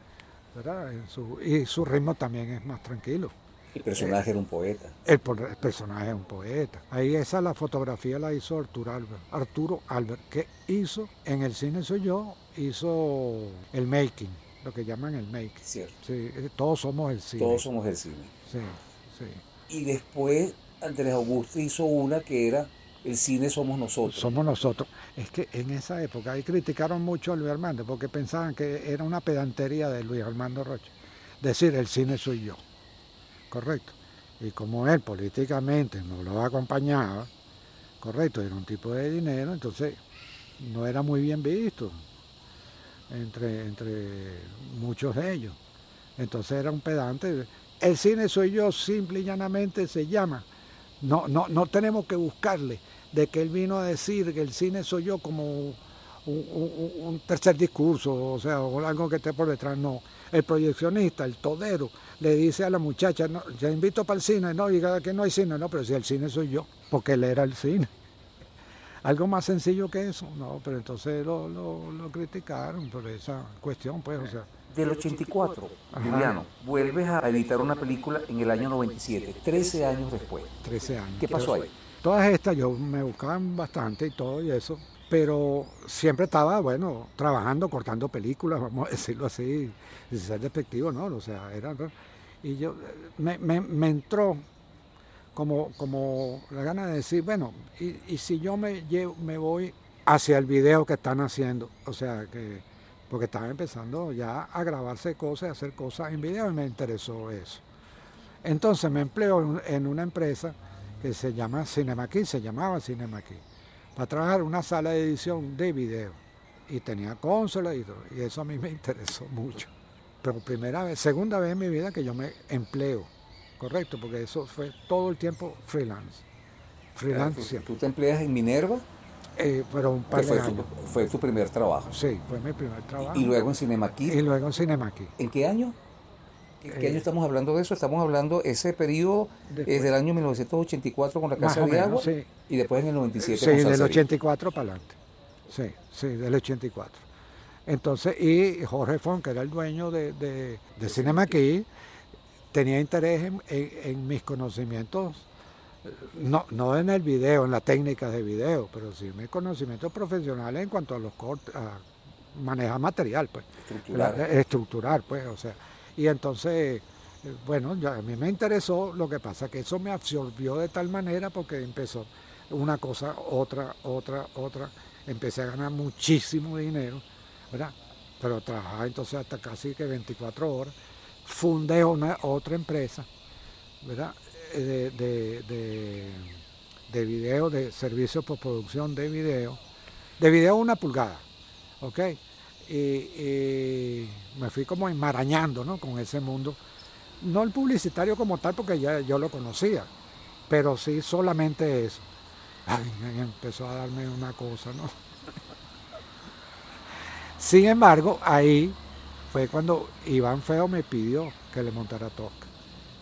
y su ritmo también es más tranquilo. El personaje era un poeta. El, personaje es un poeta. Ahí esa la fotografía la hizo Arturo Albert, Arturo Albert, que hizo en el cine soy yo, hizo el making, lo que llaman el making. Cierto. Sí, eh, todos somos el cine. Todos somos el cine. Sí, sí. Y después Andrés Augusto hizo una que era el cine somos nosotros. Somos nosotros. Es que en esa época ahí criticaron mucho a Luis Armando porque pensaban que era una pedantería de Luis Armando Rocha. Decir, el cine soy yo. Correcto. Y como él políticamente no lo acompañaba, correcto, era un tipo de dinero, entonces no era muy bien visto entre, entre muchos de ellos. Entonces era un pedante. El cine soy yo, simple y llanamente se llama no, no, no tenemos que buscarle de que él vino a decir que el cine soy yo como un, tercer discurso, o sea, algo que esté por detrás, no. El proyeccionista, el todero, le dice a la muchacha, no, ya invito para el cine, no, diga que no hay cine, no, pero si el cine soy yo, porque él era el cine. Algo más sencillo que eso, no, pero entonces lo, lo, lo criticaron por esa cuestión, pues, o sea del 84, Juliano, vuelves a editar una película en el año 97, 13 años después. 13 años. ¿Qué pasó ahí? Todas estas yo me buscaban bastante y todo y eso, pero siempre estaba, bueno, trabajando, cortando películas, vamos a decirlo así, sin ser despectivo, ¿no? O sea, era... Y yo, me, me, entró como, como la gana de decir, bueno, y, si yo me, llevo, me voy hacia el video que están haciendo, o sea, que porque estaba empezando ya a grabarse cosas, hacer cosas en video y me interesó eso. Entonces me empleo en una empresa que se llama Cinemaquí, se llamaba Cinemaquí, para trabajar una sala de edición de video. Y tenía consola y todo, y eso a mí me interesó mucho. Pero primera vez, segunda vez en mi vida que yo me empleo, correcto, porque eso fue todo el tiempo freelance. Freelance. ¿Tú, ¿Tú te empleas en Minerva? Eh, pero un par fue, de Tu, fue tu primer trabajo. Sí, fue mi primer trabajo. ¿Y, luego en Cinemaquí? Y luego en Cinemaquí. ¿En qué año? ¿En qué año eh, estamos hablando de eso? Estamos hablando ese periodo desde el año 1984 con la Casa de Agua y después en el 97 Sí, del 84 para adelante. Sí, sí, del 84. Entonces, y Jorge Fon, que era el dueño de, de, de Cinemaquí, tenía interés en, en mis conocimientos no, no en el video, en la técnica de video, pero sí mis conocimientos profesionales en cuanto a los cortes, a manejar material, pues. Estructurar. estructurar, pues, o sea. Y entonces, bueno, ya a mí me interesó, lo que pasa que eso me absorbió de tal manera porque empezó una cosa, otra, otra, otra. Empecé a ganar muchísimo dinero, ¿verdad? Pero trabajaba entonces hasta casi que 24 horas. Fundé una otra empresa, ¿verdad? de, de, de, video, de servicio postproducción de video, de video una pulgada, ¿ok? Y, me fui como enmarañando ¿no? con ese mundo. No el publicitario como tal, porque ya yo lo conocía, pero sí solamente eso. Empezó a darme una cosa, ¿no? Sin embargo, ahí fue cuando Iván Feo me pidió que le montara Tosca,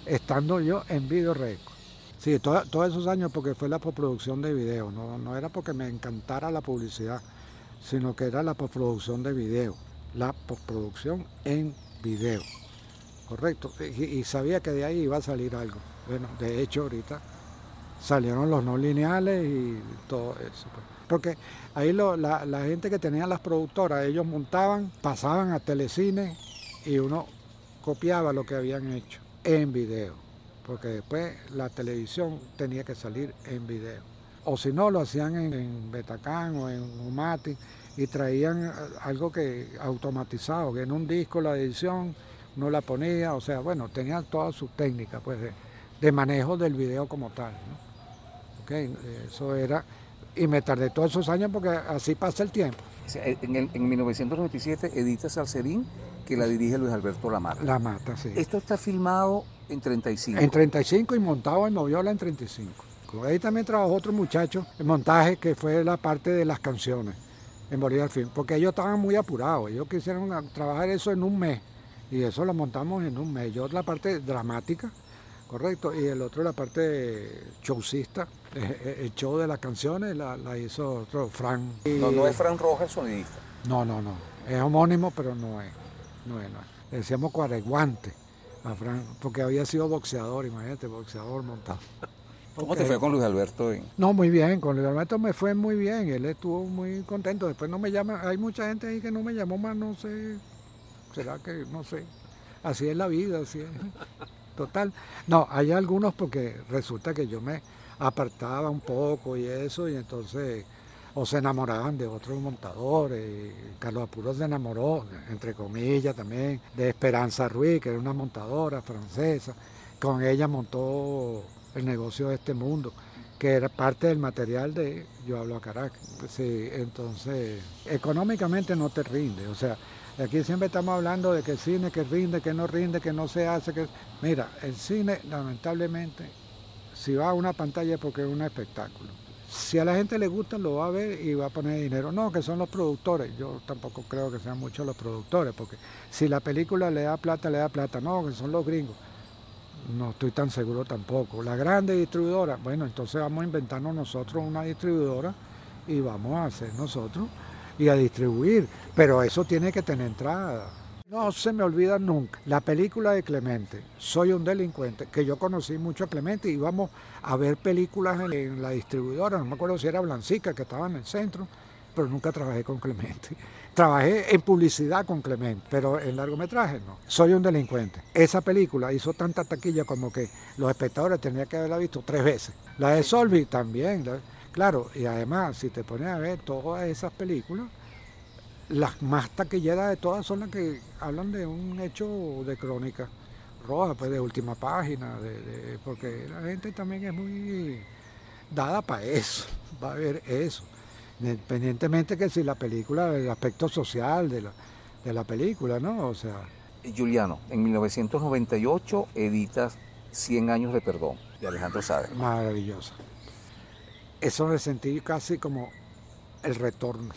estando yo en Video Record. Sí, todos esos años porque fue la postproducción de video, no, no era porque me encantara la publicidad, sino que era la postproducción de video, la postproducción en video, correcto. Y, sabía que de ahí iba a salir algo. Bueno, de hecho ahorita salieron los no lineales y todo eso. Pues. Porque ahí la, la, gente que tenía las productoras, ellos montaban, pasaban a telecine y uno copiaba lo que habían hecho en video. Porque después la televisión tenía que salir en video. O si no, lo hacían en, Betacán o en Umati y traían algo que automatizado, que en un disco la edición no la ponía, o sea, bueno, tenían todas sus técnicas pues, de, manejo del video como tal. eso era y me tardé todos esos años porque así pasa el tiempo. En, en 1997 edita Salcerín, que la dirige Luis Alberto Lamata. La Mata, sí. Esto está filmado en 35. En 35 y montado en Moviola en 35. Ahí también trabajó otro muchacho en montaje que fue la parte de las canciones en Bolívar Film, porque ellos estaban muy apurados, ellos quisieron trabajar eso en un mes y eso lo montamos en un mes. Yo la parte dramática, correcto, y el otro la parte showcista, eh, eh, el show de las canciones la, hizo otro Fran. No, no es Fran Rojas sonidista. No, no, no. Es homónimo, pero no es. No es, no es. Le decíamos cuareguante a Fran, porque había sido boxeador, imagínate, boxeador montado. ¿Cómo te fue con Luis Alberto? No, muy bien, con Luis Alberto me fue muy bien, él estuvo muy contento. Después no me llama, hay mucha gente ahí que no me llamó más, no sé, será que, no sé, así es la vida, así es. Total. No, hay algunos porque resulta que yo me apartaba un poco y eso, y entonces o se enamoraban de otros montadores. Carlos Apuro se enamoró, entre comillas también, de Esperanza Ruiz, que era una montadora francesa. Con ella montó el negocio de este mundo, que era parte del material de Yo hablo a Caracas. Sí, entonces, económicamente no te rinde. O sea, aquí siempre estamos hablando de que el cine que rinde, que no rinde, que no se hace. que Mira, el cine lamentablemente si va a una pantalla es porque es un espectáculo. Si a la gente le gusta, lo va a ver y va a poner dinero. No, que son los productores. Yo tampoco creo que sean muchos los productores, porque si la película le da plata, le da plata. No, que son los gringos. No estoy tan seguro tampoco. La grande distribuidora, bueno, entonces vamos a inventarnos nosotros una distribuidora y vamos a hacer nosotros y a distribuir. Pero eso tiene que tener entrada. No se me olvida nunca la película de Clemente, Soy un delincuente, que yo conocí mucho a Clemente íbamos a ver películas en, la distribuidora, no me acuerdo si era Blancica que estaba en el centro, pero nunca trabajé con Clemente. Trabajé en publicidad con Clemente, pero en largometraje no. Soy un delincuente. Esa película hizo tanta taquilla como que los espectadores tenían que haberla visto tres veces. La de Solvi también, claro, y además si te pones a ver todas esas películas, las más taquilleras de todas son las que hablan de un hecho de crónica roja, pues de última página, de, porque la gente también es muy dada para eso, va a ver eso. Independientemente que si la película, el aspecto social de la, de la película, ¿no? O sea. Juliano, en 1998 editas 100 años de perdón de Alejandro Sade. Maravillosa. Eso me sentí casi como el retorno.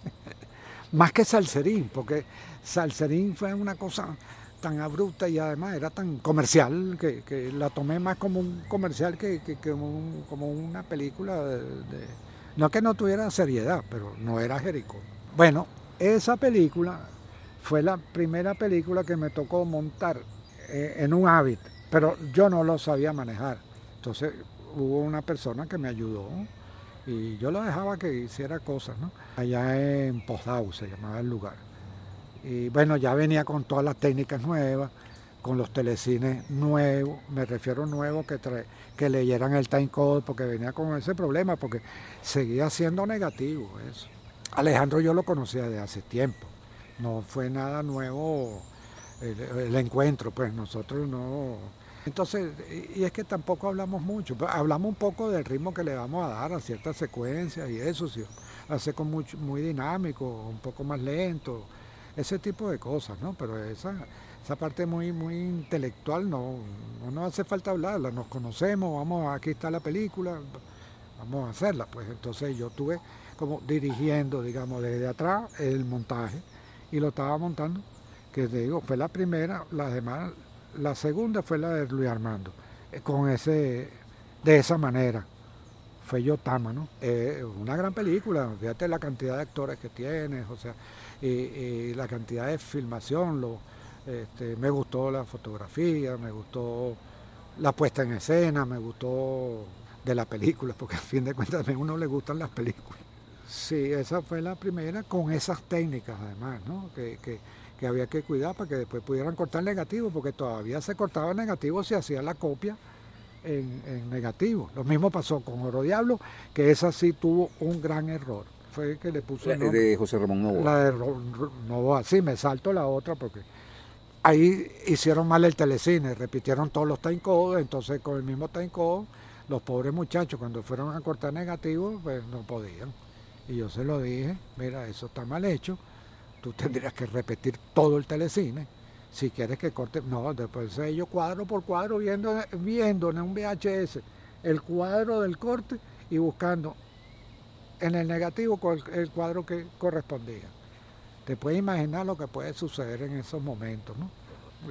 Más que Salserín, porque Salserín fue una cosa tan abrupta y además era tan comercial que, la tomé más como un comercial que, como, una película de, No que no tuviera seriedad, pero no era Jericó. Bueno, esa película fue la primera película que me tocó montar eh, en un hábito, pero yo no lo sabía manejar. Entonces hubo una persona que me ayudó y yo lo dejaba que hiciera cosas, ¿no? Allá en Pozdau se llamaba el lugar. Y bueno, ya venía con todas las técnicas nuevas, con los telecines nuevos, me refiero nuevos que, que leyeran el time code, porque venía con ese problema, porque seguía siendo negativo eso. Alejandro yo lo conocía desde hace tiempo, no fue nada nuevo el, encuentro, pues nosotros no, Entonces, y es que tampoco hablamos mucho, hablamos un poco del ritmo que le vamos a dar a ciertas secuencias y eso, sí, hace con mucho, muy dinámico, un poco más lento, ese tipo de cosas, ¿no? Pero esa, esa parte muy, muy intelectual no, no hace falta hablarla, nos conocemos, vamos, aquí está la película, vamos a hacerla, pues entonces yo tuve como dirigiendo, digamos, desde atrás el montaje y lo estaba montando, que te digo, fue la primera, la demás la segunda fue la de Luis Armando, eh, con ese, de esa manera. Fue Yotama, ¿no? Eh, una gran película, fíjate la cantidad de actores que tiene, o sea, y, la cantidad de filmación, lo, este, me gustó la fotografía, me gustó la puesta en escena, me gustó de la película, porque a fin de cuentas a uno le gustan las películas. Sí, esa fue la primera con esas técnicas además, ¿no? que, que había que cuidar para que después pudieran cortar negativo, porque todavía se cortaba negativo si hacía la copia en, negativo. Lo mismo pasó con Oro Diablo, que esa sí tuvo un gran error. Fue que le puso la, de José Ramón Novoa. La de Novoa, sí, me salto la otra porque ahí hicieron mal el telecine, repitieron todos los time entonces con el mismo time code, los pobres muchachos cuando fueron a cortar negativo, pues no podían. Y yo se lo dije, mira, eso está mal hecho tú tendrías que repetir todo el telecine. Si quieres que corte, no, después ellos cuadro por cuadro viendo, viendo en un VHS el cuadro del corte y buscando en el negativo el cuadro que correspondía. Te puedes imaginar lo que puede suceder en esos momentos, ¿no?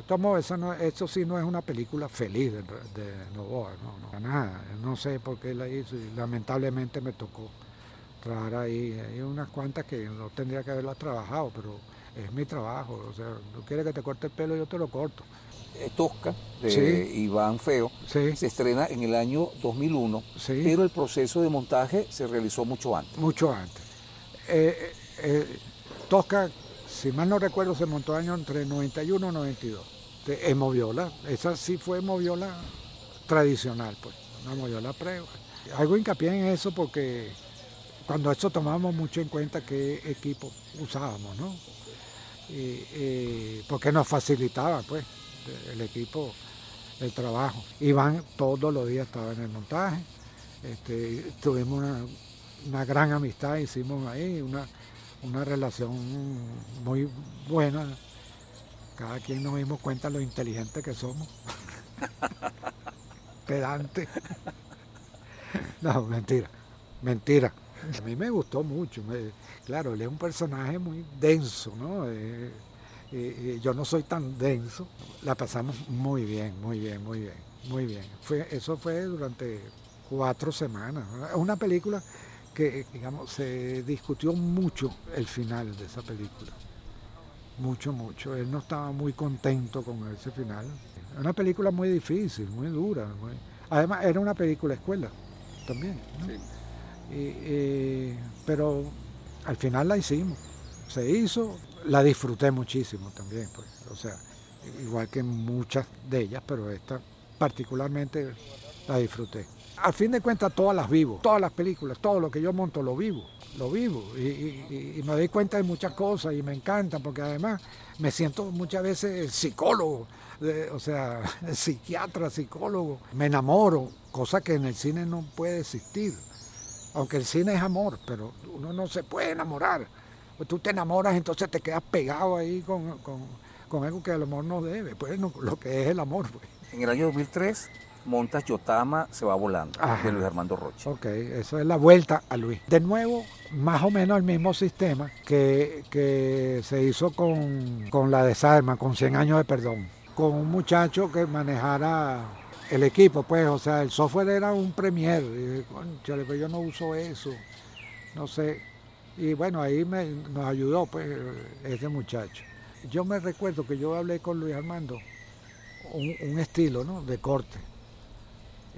Tomo, eso, no, eso sí no es una película feliz de, de Novoa, no, no, nada. No sé por qué la hizo y lamentablemente me tocó trabajar ahí. Hay unas cuantas que no tendría que haberlas trabajado, pero es mi trabajo. O sea, no quieres que te corte el pelo, yo te lo corto. Tosca, de Iván Feo, se estrena en el año 2001, pero el proceso de montaje se realizó mucho antes. Mucho antes. Eh, eh, Tosca, si mal no recuerdo, se montó año entre 91 y 92. De Moviola, esa sí fue Moviola tradicional, pues, una Moviola pre. Hago hincapié en eso porque cuando eso tomamos mucho en cuenta qué equipo usábamos, ¿no? porque nos facilitaba, pues, el equipo, el trabajo. Iván todos los días estaba en el montaje, este, tuvimos una, gran amistad, hicimos ahí una, una relación muy buena. Cada quien nos dimos cuenta lo inteligente que somos. Pedante. No, mentira, mentira. A mí me gustó mucho. claro, él es un personaje muy denso, ¿no? Eh, eh, yo no soy tan denso. La pasamos muy bien, muy bien, muy bien, muy bien. Fue, eso fue durante cuatro semanas. Una película que, digamos, se discutió mucho el final de esa película. Mucho, mucho. Él no estaba muy contento con ese final. Una película muy difícil, muy dura. Además, era una película escuela también. Sí pero al final la hicimos, se hizo, la disfruté muchísimo también, pues, o sea, igual que muchas de ellas, pero esta particularmente la disfruté. Al fin de cuentas todas las vivo, todas las películas, todo lo que yo monto lo vivo, lo vivo y, me doy cuenta de muchas cosas y me encantan porque además me siento muchas veces psicólogo, o sea, psiquiatra, psicólogo, me enamoro, cosa que en el cine no puede existir. Aunque el cine es amor, pero uno no se puede enamorar. Pues tú te enamoras, entonces te quedas pegado ahí con, algo que el amor no debe, pues lo que es el amor. Pues. En el año 2003 montas Yotama se va volando de Luis Armando Rocha. Ok, eso es la vuelta a Luis. De nuevo, más o menos el mismo sistema que, que se hizo con, con la desarma, con 100 años de perdón. Con un muchacho que manejara el equipo, pues, o sea, el software era un Premiere. Y, pero yo no uso eso, no sé. Y bueno, ahí me, nos ayudó, pues, ese muchacho. Yo me recuerdo que yo hablé con Luis Armando un, estilo, ¿no? De corte.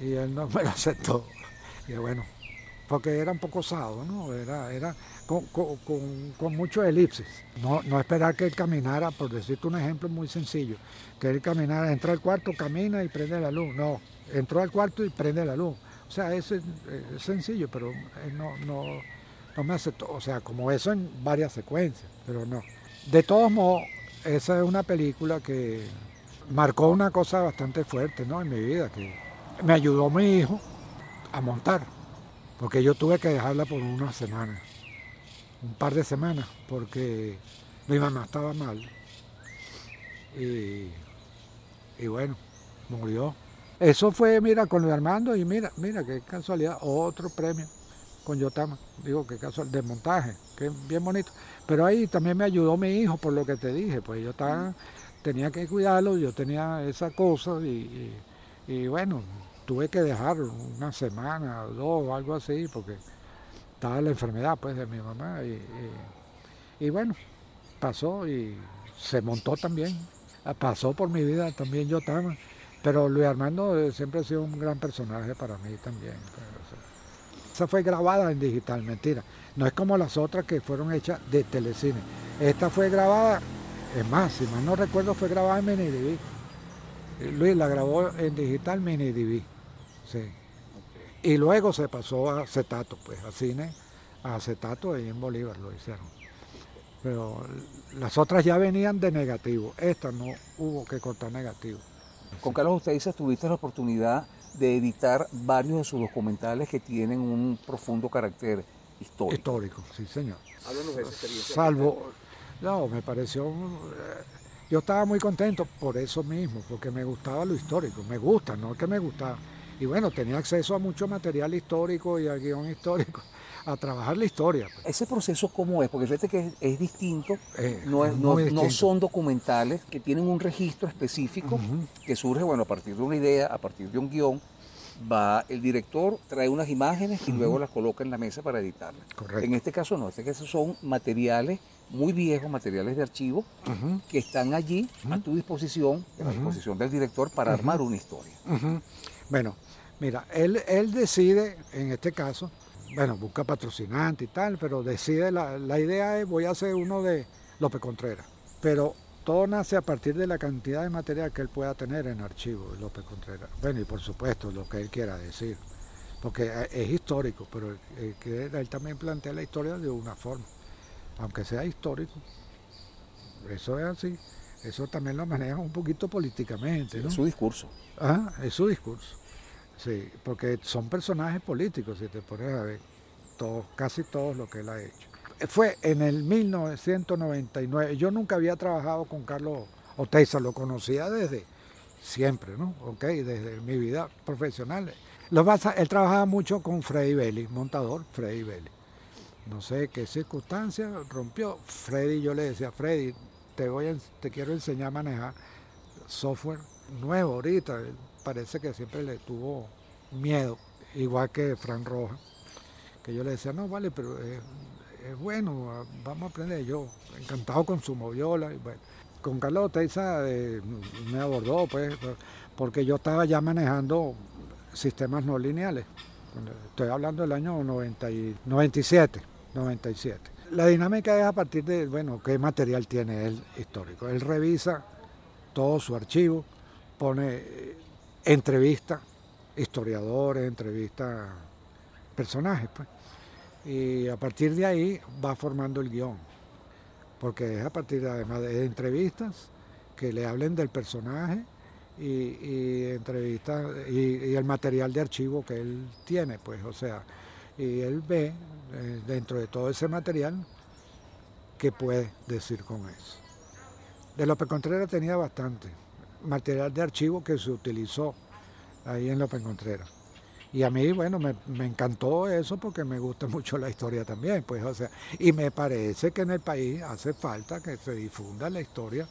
Y él no me lo aceptó. Y bueno, porque era un poco osado, ¿no? Era, era con, con, muchos elipses. No, no esperar que él caminara, por decirte un ejemplo muy sencillo, que él caminara, entra al cuarto, camina y prende la luz. No, entró al cuarto y prende la luz. O sea, es, es sencillo, pero no, no, no me aceptó. O sea, como eso en varias secuencias, pero no. De todos modos, esa es una película que marcó una cosa bastante fuerte ¿no? en mi vida, que me ayudó mi hijo a montar, porque yo tuve que dejarla por unas semanas, un par de semanas, porque mi mamá estaba mal. Y, y bueno, murió. Eso fue, mira, con Luis Armando y mira, mira, qué casualidad, otro premio con Yotama, digo, qué casual, de montaje, que bien bonito. Pero ahí también me ayudó mi hijo, por lo que te dije, pues yo estaba, tenía que cuidarlo, yo tenía esa cosa y, y, bueno, tuve que dejar una semana, o dos, algo así, porque estaba la enfermedad pues de mi mamá y, bueno, pasó y se montó también, pasó por mi vida también Yotama. Pero Luis Armando eh, siempre ha sido un gran personaje para mí también. Pues, esa fue grabada en digital, mentira. No es como las otras que fueron hechas de telecine. Esta fue grabada, es más, si mal no recuerdo, fue grabada en MiniDV. Eh, Luis la grabó en digital MiniDV. Sí. Y luego se pasó a acetato, pues a cine, a acetato y en Bolívar lo hicieron. Pero las otras ya venían de negativo. Esta no hubo que cortar negativo. Con Carlos Usteiza tuviste la oportunidad de editar varios de sus documentales que tienen un profundo carácter histórico. Histórico, sí, señor. Háblanos de esa experiencia. Salvo, no, me pareció, eh, yo estaba muy contento por eso mismo, porque me gustaba lo histórico, me gusta, no es que me gustaba. Y bueno, tenía acceso a mucho material histórico y al guion histórico a trabajar la historia. Pues. ¿Ese proceso cómo es? Porque fíjate que es, distinto, eh, no, no, son documentales que tienen un registro específico que surge, bueno, a partir de una idea, a partir de un guion, va el director, trae unas imágenes y luego las coloca en la mesa para editarlas. En este caso no, en este caso son materiales muy viejos, materiales de archivo, que están allí a tu disposición, a la disposición del director para armar una historia. Bueno, mira, él, él decide, en este caso, bueno, busca patrocinante y tal, pero decide, la, la idea es, voy a hacer uno de López Contreras, pero todo nace a partir de la cantidad de material que él pueda tener en archivo, López Contreras. Bueno, y por supuesto, lo que él quiera decir, porque es histórico, pero él también plantea la historia de una forma, aunque sea histórico, eso es así, eso también lo maneja un poquito políticamente. ¿no? Es su discurso. Ah, es su discurso. Sí, porque son personajes políticos, si te pones a ver, todos, casi todos lo que él ha hecho. Fue en el 1999, yo nunca había trabajado con Carlos Oteiza, lo conocía desde siempre, ¿no? Ok, desde mi vida profesional. Lo pasa, él trabajaba mucho con Freddy Belli, montador Freddy Belli. No sé qué circunstancia rompió. Freddy, yo le decía, Freddy, te voy te quiero enseñar a manejar software nuevo ahorita parece que siempre le tuvo miedo, igual que Fran Roja, que yo le decía, no, vale, pero es, bueno, vamos a aprender. Yo, encantado con su moviola. Y bueno. Con Carlos Teiza eh, me abordó, pues, porque yo estaba ya manejando sistemas no lineales. Estoy hablando del año 97, 97. La dinámica es a partir de, bueno, qué material tiene él histórico. Él revisa todo su archivo, pone entrevista historiadores, entrevista personajes, pues. Y a partir de ahí va formando el guion, porque es a partir de, además de entrevistas que le hablen del personaje y, entrevistas y, el material de archivo que él tiene, pues, o sea, y él ve eh, dentro de todo ese material qué puede decir con eso. De López Contreras tenía bastante, material de archivo que se utilizó ahí en López Contreras. Y a mí, bueno, me, encantó eso porque me gusta mucho la historia también, pues, o sea, y me parece que en el país hace falta que se difunda la historia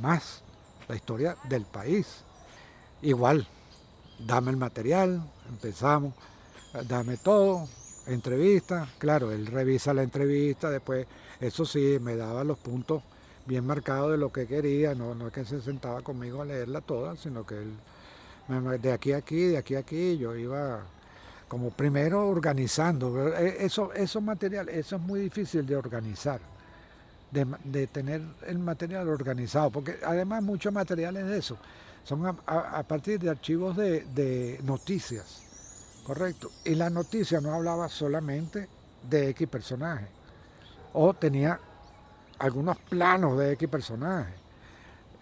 más, la historia del país. Igual, dame el material, empezamos, dame todo, entrevista, claro, él revisa la entrevista, después, eso sí, me daba los puntos bien marcado de lo que quería, no, no es que se sentaba conmigo a leerla toda, sino que él, de aquí a aquí, de aquí a aquí, yo iba como primero organizando. E, eso, esos materiales, eso es muy difícil de organizar, de, tener el material organizado, porque además muchos materiales de eso son a, partir de archivos de, de noticias, correcto. Y la noticia no hablaba solamente de X personaje, o tenía algunos planos de X personaje.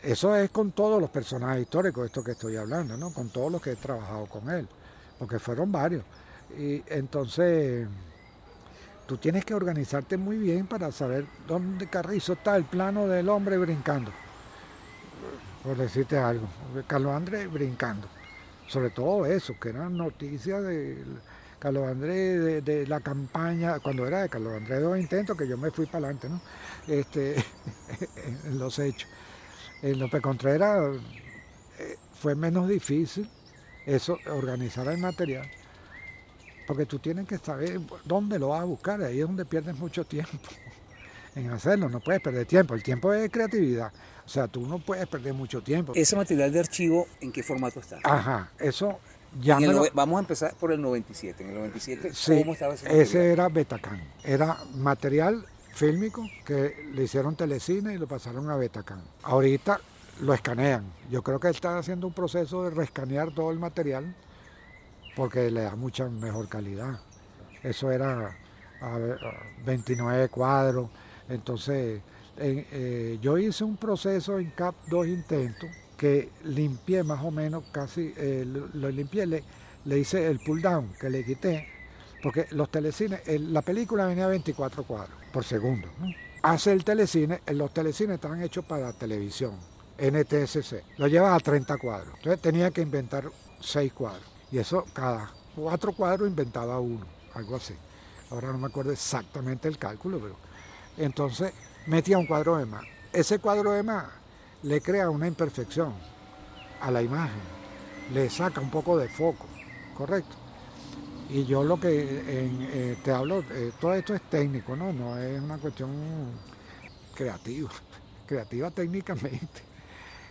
Eso es con todos los personajes históricos, esto que estoy hablando, ¿no? Con todos los que he trabajado con él, porque fueron varios. Y entonces tú tienes que organizarte muy bien para saber dónde Carrizo está el plano del hombre brincando. Por decirte algo, Carlos Andrés brincando. Sobre todo eso, que eran noticias de Carlos Andrés de, la campaña, cuando era de Carlos Andrés dos intentos, que yo me fui para adelante, ¿no? Este, en los hechos. En López Contreras eh, fue menos difícil eso, organizar el material, porque tú tienes que saber dónde lo vas a buscar, ahí es donde pierdes mucho tiempo en hacerlo, no puedes perder tiempo, el tiempo es creatividad, o sea, tú no puedes perder mucho tiempo. ¿Ese material de archivo en qué formato está? Ajá, eso Vamos a empezar por el 97, en el 97, ¿cómo estaba ese material? Ese era Betacam, era material fílmico que le hicieron telecine y lo pasaron a Betacam. Ahorita lo escanean. Yo creo que él está haciendo un proceso de rescanear todo el material porque le da mucha mejor calidad. Eso era a 29 cuadros. Entonces, eh, yo hice un proceso en CAP dos intentos que limpié más o menos casi, eh, lo, limpié, le, hice el pull down que le quité, porque los telecines, la película venía a 24 cuadros por segundo. Hace el telecine, los telecines estaban hechos para televisión, NTSC, lo lleva a 30 cuadros. Entonces tenía que inventar 6 cuadros. Y eso, cada 4 cuadros inventaba uno, algo así. Ahora no me acuerdo exactamente el cálculo, pero entonces metía un cuadro de más. Ese cuadro de más le crea una imperfección a la imagen, le saca un poco de foco, ¿correcto? Y yo lo que eh, te hablo, eh, todo esto es técnico, ¿no? No es una cuestión creativa, creativa técnicamente.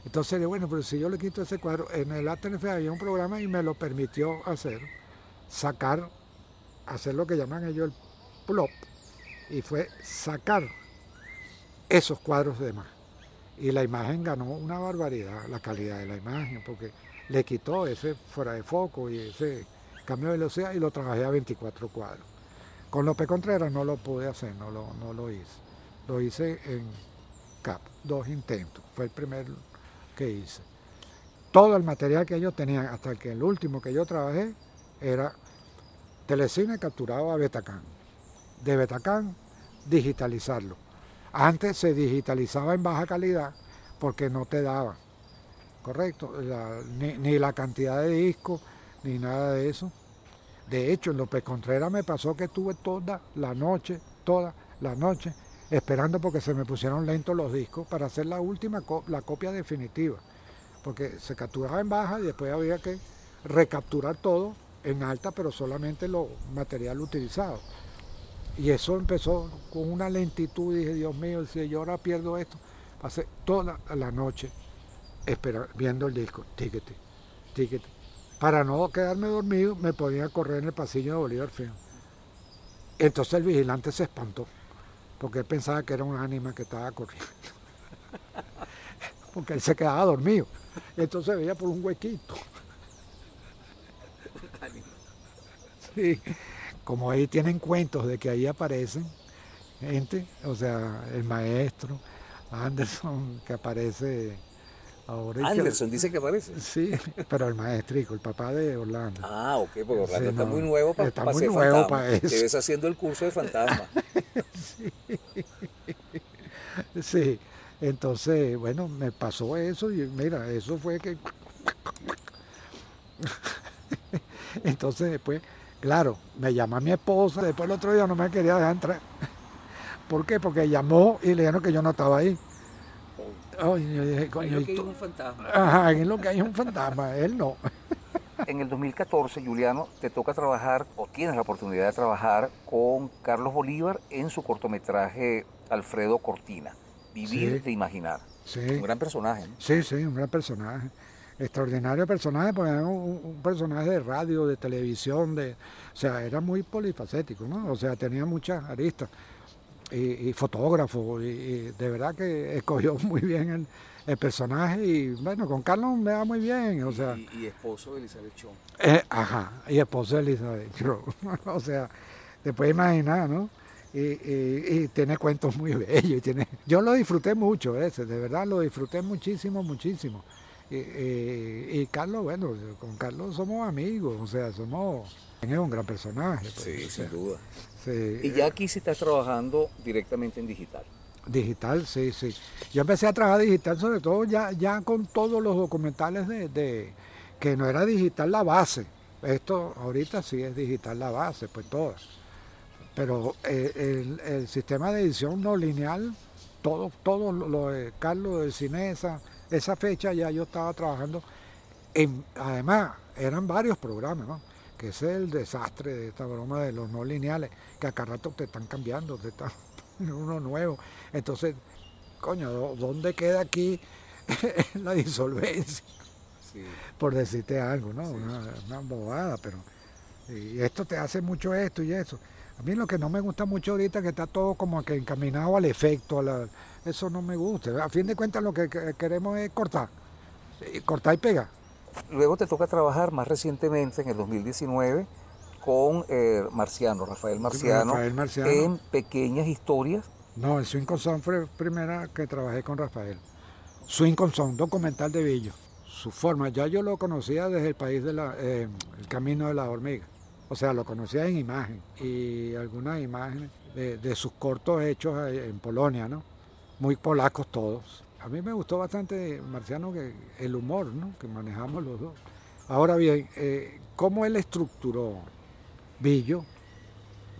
Entonces, bueno, pero si yo le quito ese cuadro, en el ATNF había un programa y me lo permitió hacer, sacar, hacer lo que llaman ellos el plop, y fue sacar esos cuadros de más. Y la imagen ganó una barbaridad, la calidad de la imagen, porque le quitó ese fuera de foco y ese cambio de velocidad y lo trabajé a 24 cuadros. Con López Contreras no lo pude hacer, no lo, no lo hice. Lo hice en CAP, dos intentos, fue el primer que hice. Todo el material que ellos tenían, hasta que el último que yo trabajé, era telecine capturado a Betacán. De Betacán, digitalizarlo. Antes se digitalizaba en baja calidad porque no te daba, ¿correcto? ni, ni, la cantidad de discos, ni nada de eso. De hecho, en López Contreras me pasó que estuve toda la noche, toda la noche, esperando porque se me pusieron lentos los discos para hacer la última, la copia definitiva. Porque se capturaba en baja y después había que recapturar todo en alta, pero solamente lo material utilizado. Y eso empezó con una lentitud, dije, Dios mío, si yo ahora pierdo esto, pasé toda la noche viendo el disco, tíquete, tíquete para no quedarme dormido, me podía correr en el pasillo de Bolívar Fino. Entonces el vigilante se espantó, porque él pensaba que era un ánima que estaba corriendo. porque él se quedaba dormido. Entonces veía por un huequito. Sí, como ahí tienen cuentos de que ahí aparecen gente, o sea, el maestro Anderson que aparece Anderson dice que aparece. Sí, pero el maestrico, el papá de Orlando. Ah, ok, porque Orlando está muy nuevo para, está muy nuevo para eso. Te ves haciendo el curso de fantasma. sí. sí, entonces, bueno, me pasó eso y mira, eso fue que... entonces después, claro, me llama mi esposa, después el otro día no me quería dejar entrar. ¿Por qué? Porque llamó y le dijeron que yo no estaba ahí. Ay, yo dije, coño, lo que hay un fantasma. Ajá, en lo que hay un fantasma, él no. En el 2014, Juliano, te toca trabajar, o tienes la oportunidad de trabajar con Carlos Bolívar en su cortometraje Alfredo Cortina, Vivir de Imaginar. Sí. Un gran personaje. ¿no? Sí, sí, un gran personaje. Extraordinario personaje, porque era un, personaje de radio, de televisión, de, o sea, era muy polifacético, ¿no? O sea, tenía muchas aristas y, fotógrafo, y, de verdad que escogió muy bien el, personaje y bueno, con Carlos me va muy bien, o sea... Y, esposo de Elizabeth Chong. Eh, ajá, y esposo de Elizabeth Chong, o sea, te puedes imaginar, ¿no? y, tiene cuentos muy bellos. Y tiene, yo lo disfruté mucho ese, de verdad lo disfruté muchísimo, muchísimo. Y, Carlos, bueno, con Carlos somos amigos, o sea, somos... Es un gran personaje. Pues, sí, sin duda. y ya aquí se está trabajando directamente en digital. Digital, sí, sí. Yo empecé a trabajar digital sobre todo ya, ya con todos los documentales de, que no era digital la base. Esto ahorita sí es digital la base, pues todas. Pero eh, el, sistema de edición no lineal, todo, todo lo de Carlos de Cinesa, esa fecha ya yo estaba trabajando en, además eran varios programas, ¿no? que es el desastre de esta broma de los no lineales, que a cada rato te están cambiando, te están uno nuevo. Entonces, coño, ¿dónde queda aquí la disolvencia? Por decirte algo, ¿no? Una, bobada, pero... Y esto te hace mucho esto y eso. A mí lo que no me gusta mucho ahorita que está todo como que encaminado al efecto, a eso no me gusta. A fin de cuentas lo que queremos es cortar, cortar y pegar. Luego te toca trabajar más recientemente, en el 2019, con eh, Marciano, Rafael Marciano, en pequeñas historias. No, en Swing Son fue la primera que trabajé con Rafael. Swing Son, documental de Villo. Su forma, ya yo lo conocía desde el país del eh, camino de la hormiga. O sea, lo conocía en imagen y algunas imágenes de, de sus cortos hechos en Polonia, ¿no? Muy polacos todos. A mí me gustó bastante, Marciano, que el humor ¿no? que manejamos los dos. Ahora bien, eh, cómo él estructuró Billo,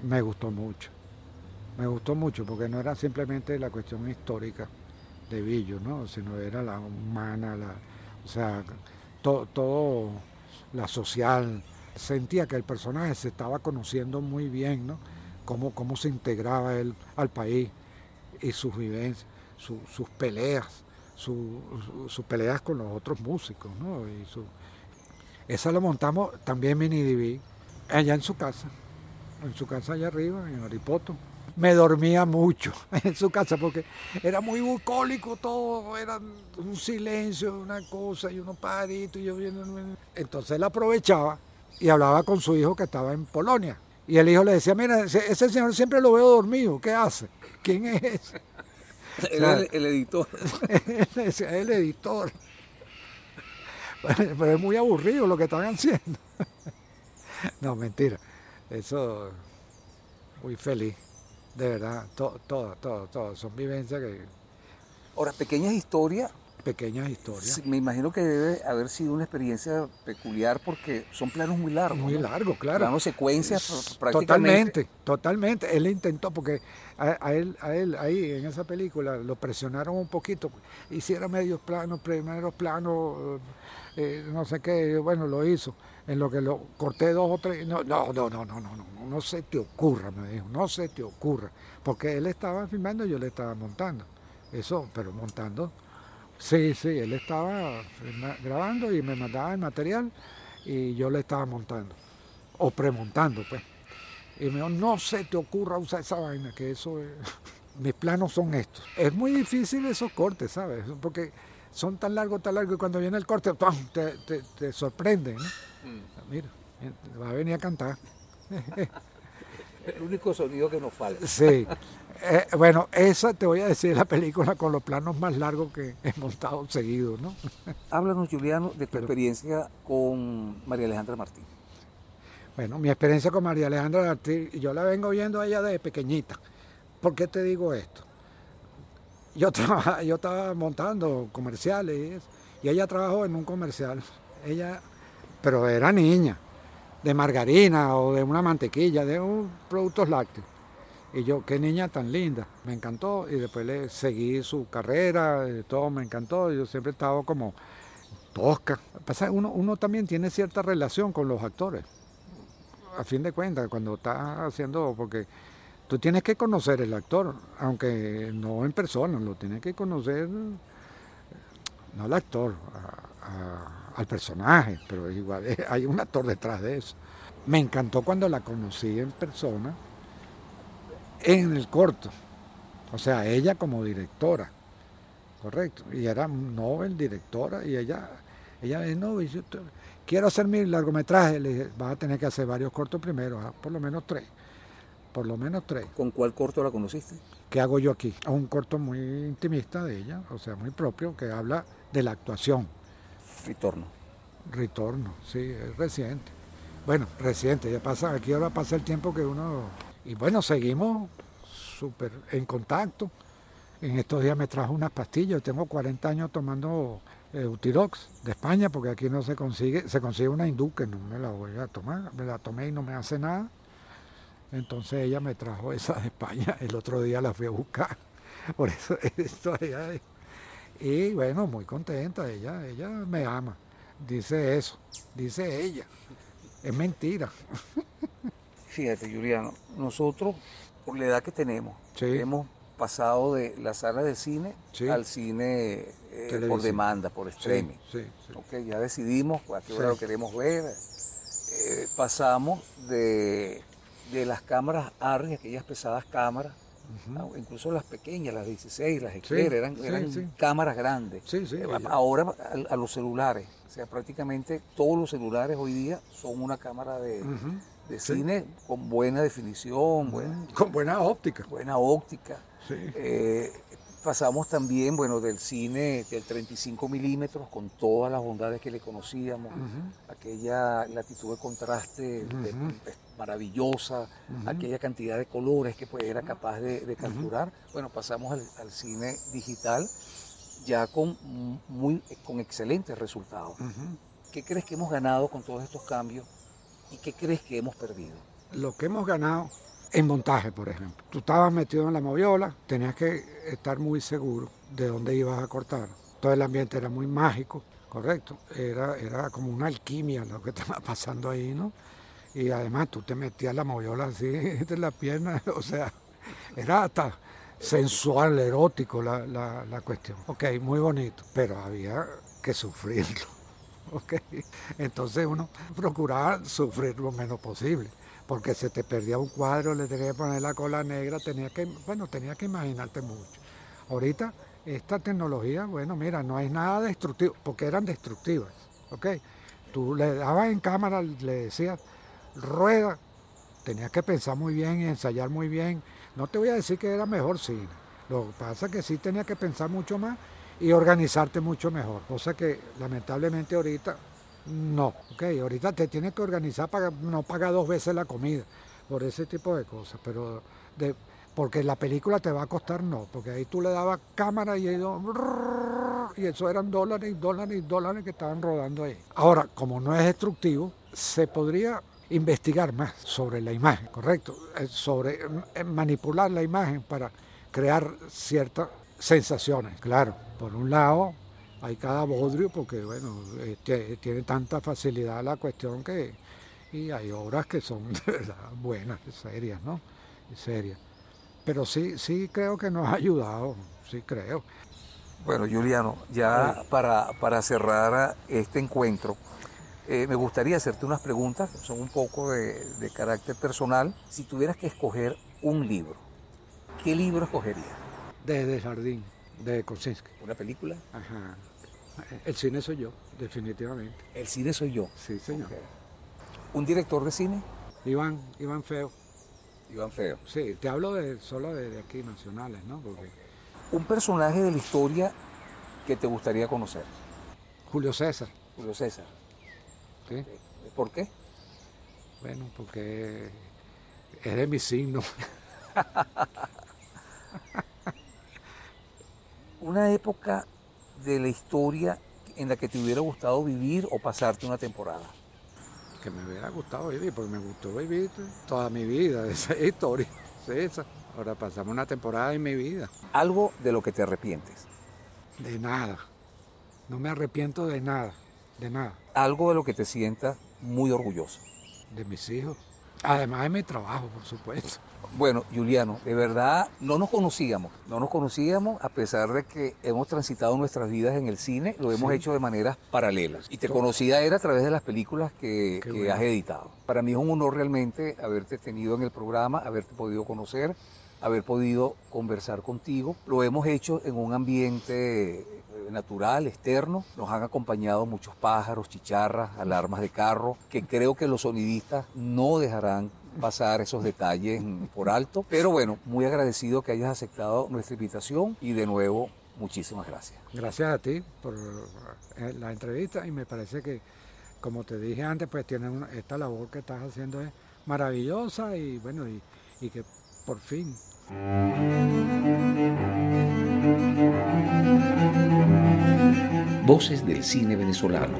me gustó mucho. Me gustó mucho porque no era simplemente la cuestión histórica de Billo, ¿no? sino era la humana, la, o sea, todo la social. Sentía que el personaje se estaba conociendo muy bien, ¿no? Cómo, cómo se integraba él al país y sus vivencias sus peleas, sus peleas con los otros músicos, ¿no? Y su, esa lo montamos también mini DV, allá en su casa, en su casa allá arriba, en Aripoto. Me dormía mucho en su casa porque era muy bucólico todo, era un silencio, una cosa y unos paritos y yo viendo. Entonces él aprovechaba y hablaba con su hijo que estaba en Polonia. Y el hijo le decía, mira, ese señor siempre lo veo dormido, ¿qué hace? ¿Quién es ese? El, el, editor. el editor. Pero es muy aburrido lo que están haciendo. No, mentira. Eso, muy feliz. De verdad, todo, todo, todo, todo. Son vivencias que... Ahora, pequeñas historias pequeñas historias. Me imagino que debe haber sido una experiencia peculiar porque son planos muy largos. Muy largos, claro. Planos secuencias prácticamente. Totalmente, totalmente. Él intentó porque a, él, a él ahí en esa película lo presionaron un poquito. Hiciera medios planos, primeros planos, eh, no sé qué. Bueno, lo hizo. En lo que lo corté dos o tres. No, no, no, no, no, no, no se te ocurra, me dijo. No se te ocurra. Porque él estaba filmando y yo le estaba montando. Eso, pero montando Sí, sí, él estaba grabando y me mandaba el material y yo le estaba montando, o premontando, pues. Y me dijo, no se te ocurra usar esa vaina, que eso es... Mis planos son estos. Es muy difícil esos cortes, ¿sabes? Porque son tan largos, tan largos, y cuando viene el corte, Te, te, te, sorprende, ¿no? Mm. Mira, va a venir a cantar. El único sonido que nos falta. Sí. Eh, bueno, esa te voy a decir la película con los planos más largos que he montado seguido, ¿no? Háblanos, Juliano, de tu experiencia con María Alejandra Martín. Bueno, mi experiencia con María Alejandra Martín, yo la vengo viendo a ella desde pequeñita. ¿Por qué te digo esto? Yo, yo estaba montando comerciales y ella trabajó en un comercial. Ella, pero era niña, de margarina o de una mantequilla, de un productos lácteos. Y yo, qué niña tan linda, me encantó y después le seguí su carrera, eh, todo me encantó, yo siempre he estado como tosca. Pasa, uno, uno también tiene cierta relación con los actores, a fin de cuentas, cuando estás haciendo, porque tú tienes que conocer el actor, aunque no en persona, lo tienes que conocer, no al actor, al personaje, pero igual hay un actor detrás de eso. Me encantó cuando la conocí en persona en el corto. O sea, ella como directora, correcto. Y era Nobel, directora, y ella, ella me no, quiero hacer mi largometraje. Le dije, vas a tener que hacer varios cortos primero, ah, por lo menos tres. por lo menos tres. ¿Con cuál corto la conociste? ¿Qué hago yo aquí? Un corto muy intimista de ella, o sea, muy propio, que habla de la actuación. Retorno. Retorno, sí, es reciente. Bueno, reciente, ya pasa, aquí ahora pasa el tiempo que uno... Y bueno, seguimos súper en contacto. En estos días me trajo unas pastillas, tengo 40 años tomando eh, Utirox de España, porque aquí no se consigue, se consigue una hindú que no me la voy a tomar, me la tomé y no me hace nada. Entonces ella me trajo esa de España, el otro día la fui a buscar, por eso esto allá. Y bueno, muy contenta, ella, ella me ama, dice eso, dice ella, es mentira. Fíjate, Juliano, nosotros, por la edad que tenemos, hemos pasado de la sala de cine al cine eh, por demanda, por streaming. Okay, ya decidimos a qué hora lo queremos ver. Eh, pasamos de, las cámaras ARRI, aquellas pesadas cámaras, incluso las pequeñas, las 16, las Eclair, eran, cámaras grandes. Eh, ahora a, los celulares, o sea, prácticamente todos los celulares hoy día son una cámara de, cine con buena definición. con buena óptica. Buena óptica. Eh, pasamos también, bueno, del cine del 35 milímetros con todas las bondades que le conocíamos, aquella latitud de contraste maravillosa, aquella cantidad de colores que pues, era capaz de, capturar. Bueno, pasamos al, cine digital ya con, muy, con excelentes resultados. ¿Qué crees que hemos ganado con todos estos cambios y qué crees que hemos perdido? Lo que hemos ganado en montaje, por ejemplo. Tú estabas metido en la moviola, tenías que estar muy seguro de dónde ibas a cortar. Todo el ambiente era muy mágico, correcto. Era, era como una alquimia lo que estaba pasando ahí, ¿no? Y además tú te metías la moviola así de la pierna, o sea, era hasta sensual, erótico la, la, la cuestión. Ok, muy bonito, pero había que sufrirlo. Ok, entonces uno procuraba sufrir lo menos posible porque se te perdía un cuadro, le tenías que poner la cola negra, tenía que, bueno, tenía que imaginarte mucho. Ahorita esta tecnología, bueno, mira, no es nada destructivo, porque eran destructivas, ¿ok? Tú le dabas en cámara, le decías, rueda, tenías que pensar muy bien y ensayar muy bien. No te voy a decir que era mejor cine, lo que pasa es que sí tenías que pensar mucho más y organizarte mucho mejor, cosa que lamentablemente ahorita no, ok, ahorita te tienes que organizar para no pagar dos veces la comida, por ese tipo de cosas, pero de, porque la película te va a costar no, porque ahí tú le dabas cámara y, y eso eran dólares y dólares y dólares que estaban rodando ahí. Ahora, como no es destructivo, se podría investigar más sobre la imagen, ¿correcto? Eh, sobre eh, manipular la imagen para crear ciertas sensaciones. Claro, por un lado, hay cada bodrio porque, bueno, este, tiene tanta facilidad la cuestión que... Y hay obras que son de verdad buenas, serias, ¿no? Serias. Pero sí, sí creo que nos ha ayudado, sí creo. Bueno, Juliano, ya para, para cerrar este encuentro, eh, me gustaría hacerte unas preguntas, son un poco de, de carácter personal. Si tuvieras que escoger un libro, ¿qué libro escogerías? Desde el jardín, de Kosinski. ¿Una película? Ajá. El cine soy yo, definitivamente. El cine soy yo. Sí, señor. ¿Un director de cine? Iván, Iván Feo. Iván Feo. Sí, te hablo de, solo de, aquí, nacionales, ¿no? Porque... Un personaje de la historia que te gustaría conocer. Julio César. Julio César. ¿Sí? ¿Por qué? Bueno, porque es de mi signo. Una época de la historia en la que te hubiera gustado vivir o pasarte una temporada? Que me hubiera gustado vivir, porque me gustó vivir toda mi vida, esa historia. Esa. Ahora pasamos una temporada en mi vida. ¿Algo de lo que te arrepientes? De nada. No me arrepiento de nada, de nada. ¿Algo de lo que te sientas muy orgulloso? De mis hijos. Además de mi trabajo, por supuesto. Bueno, Juliano, de verdad no nos conocíamos, no nos conocíamos a pesar de que hemos transitado nuestras vidas en el cine, lo hemos hecho de maneras paralelas. Y te conocía era a través de las películas que, has editado. Para mí es un honor realmente haberte tenido en el programa, haberte podido conocer, haber podido conversar contigo. Lo hemos hecho en un ambiente natural, externo. Nos han acompañado muchos pájaros, chicharras, alarmas de carro, que creo que los sonidistas no dejarán pasar esos detalles por alto. Pero bueno, muy agradecido que hayas aceptado nuestra invitación y de nuevo, muchísimas gracias. Gracias a ti por eh, la entrevista y me parece que, como te dije antes, pues tienes esta labor que estás haciendo es maravillosa y bueno, y, y que por fin Voces del cine venezolano,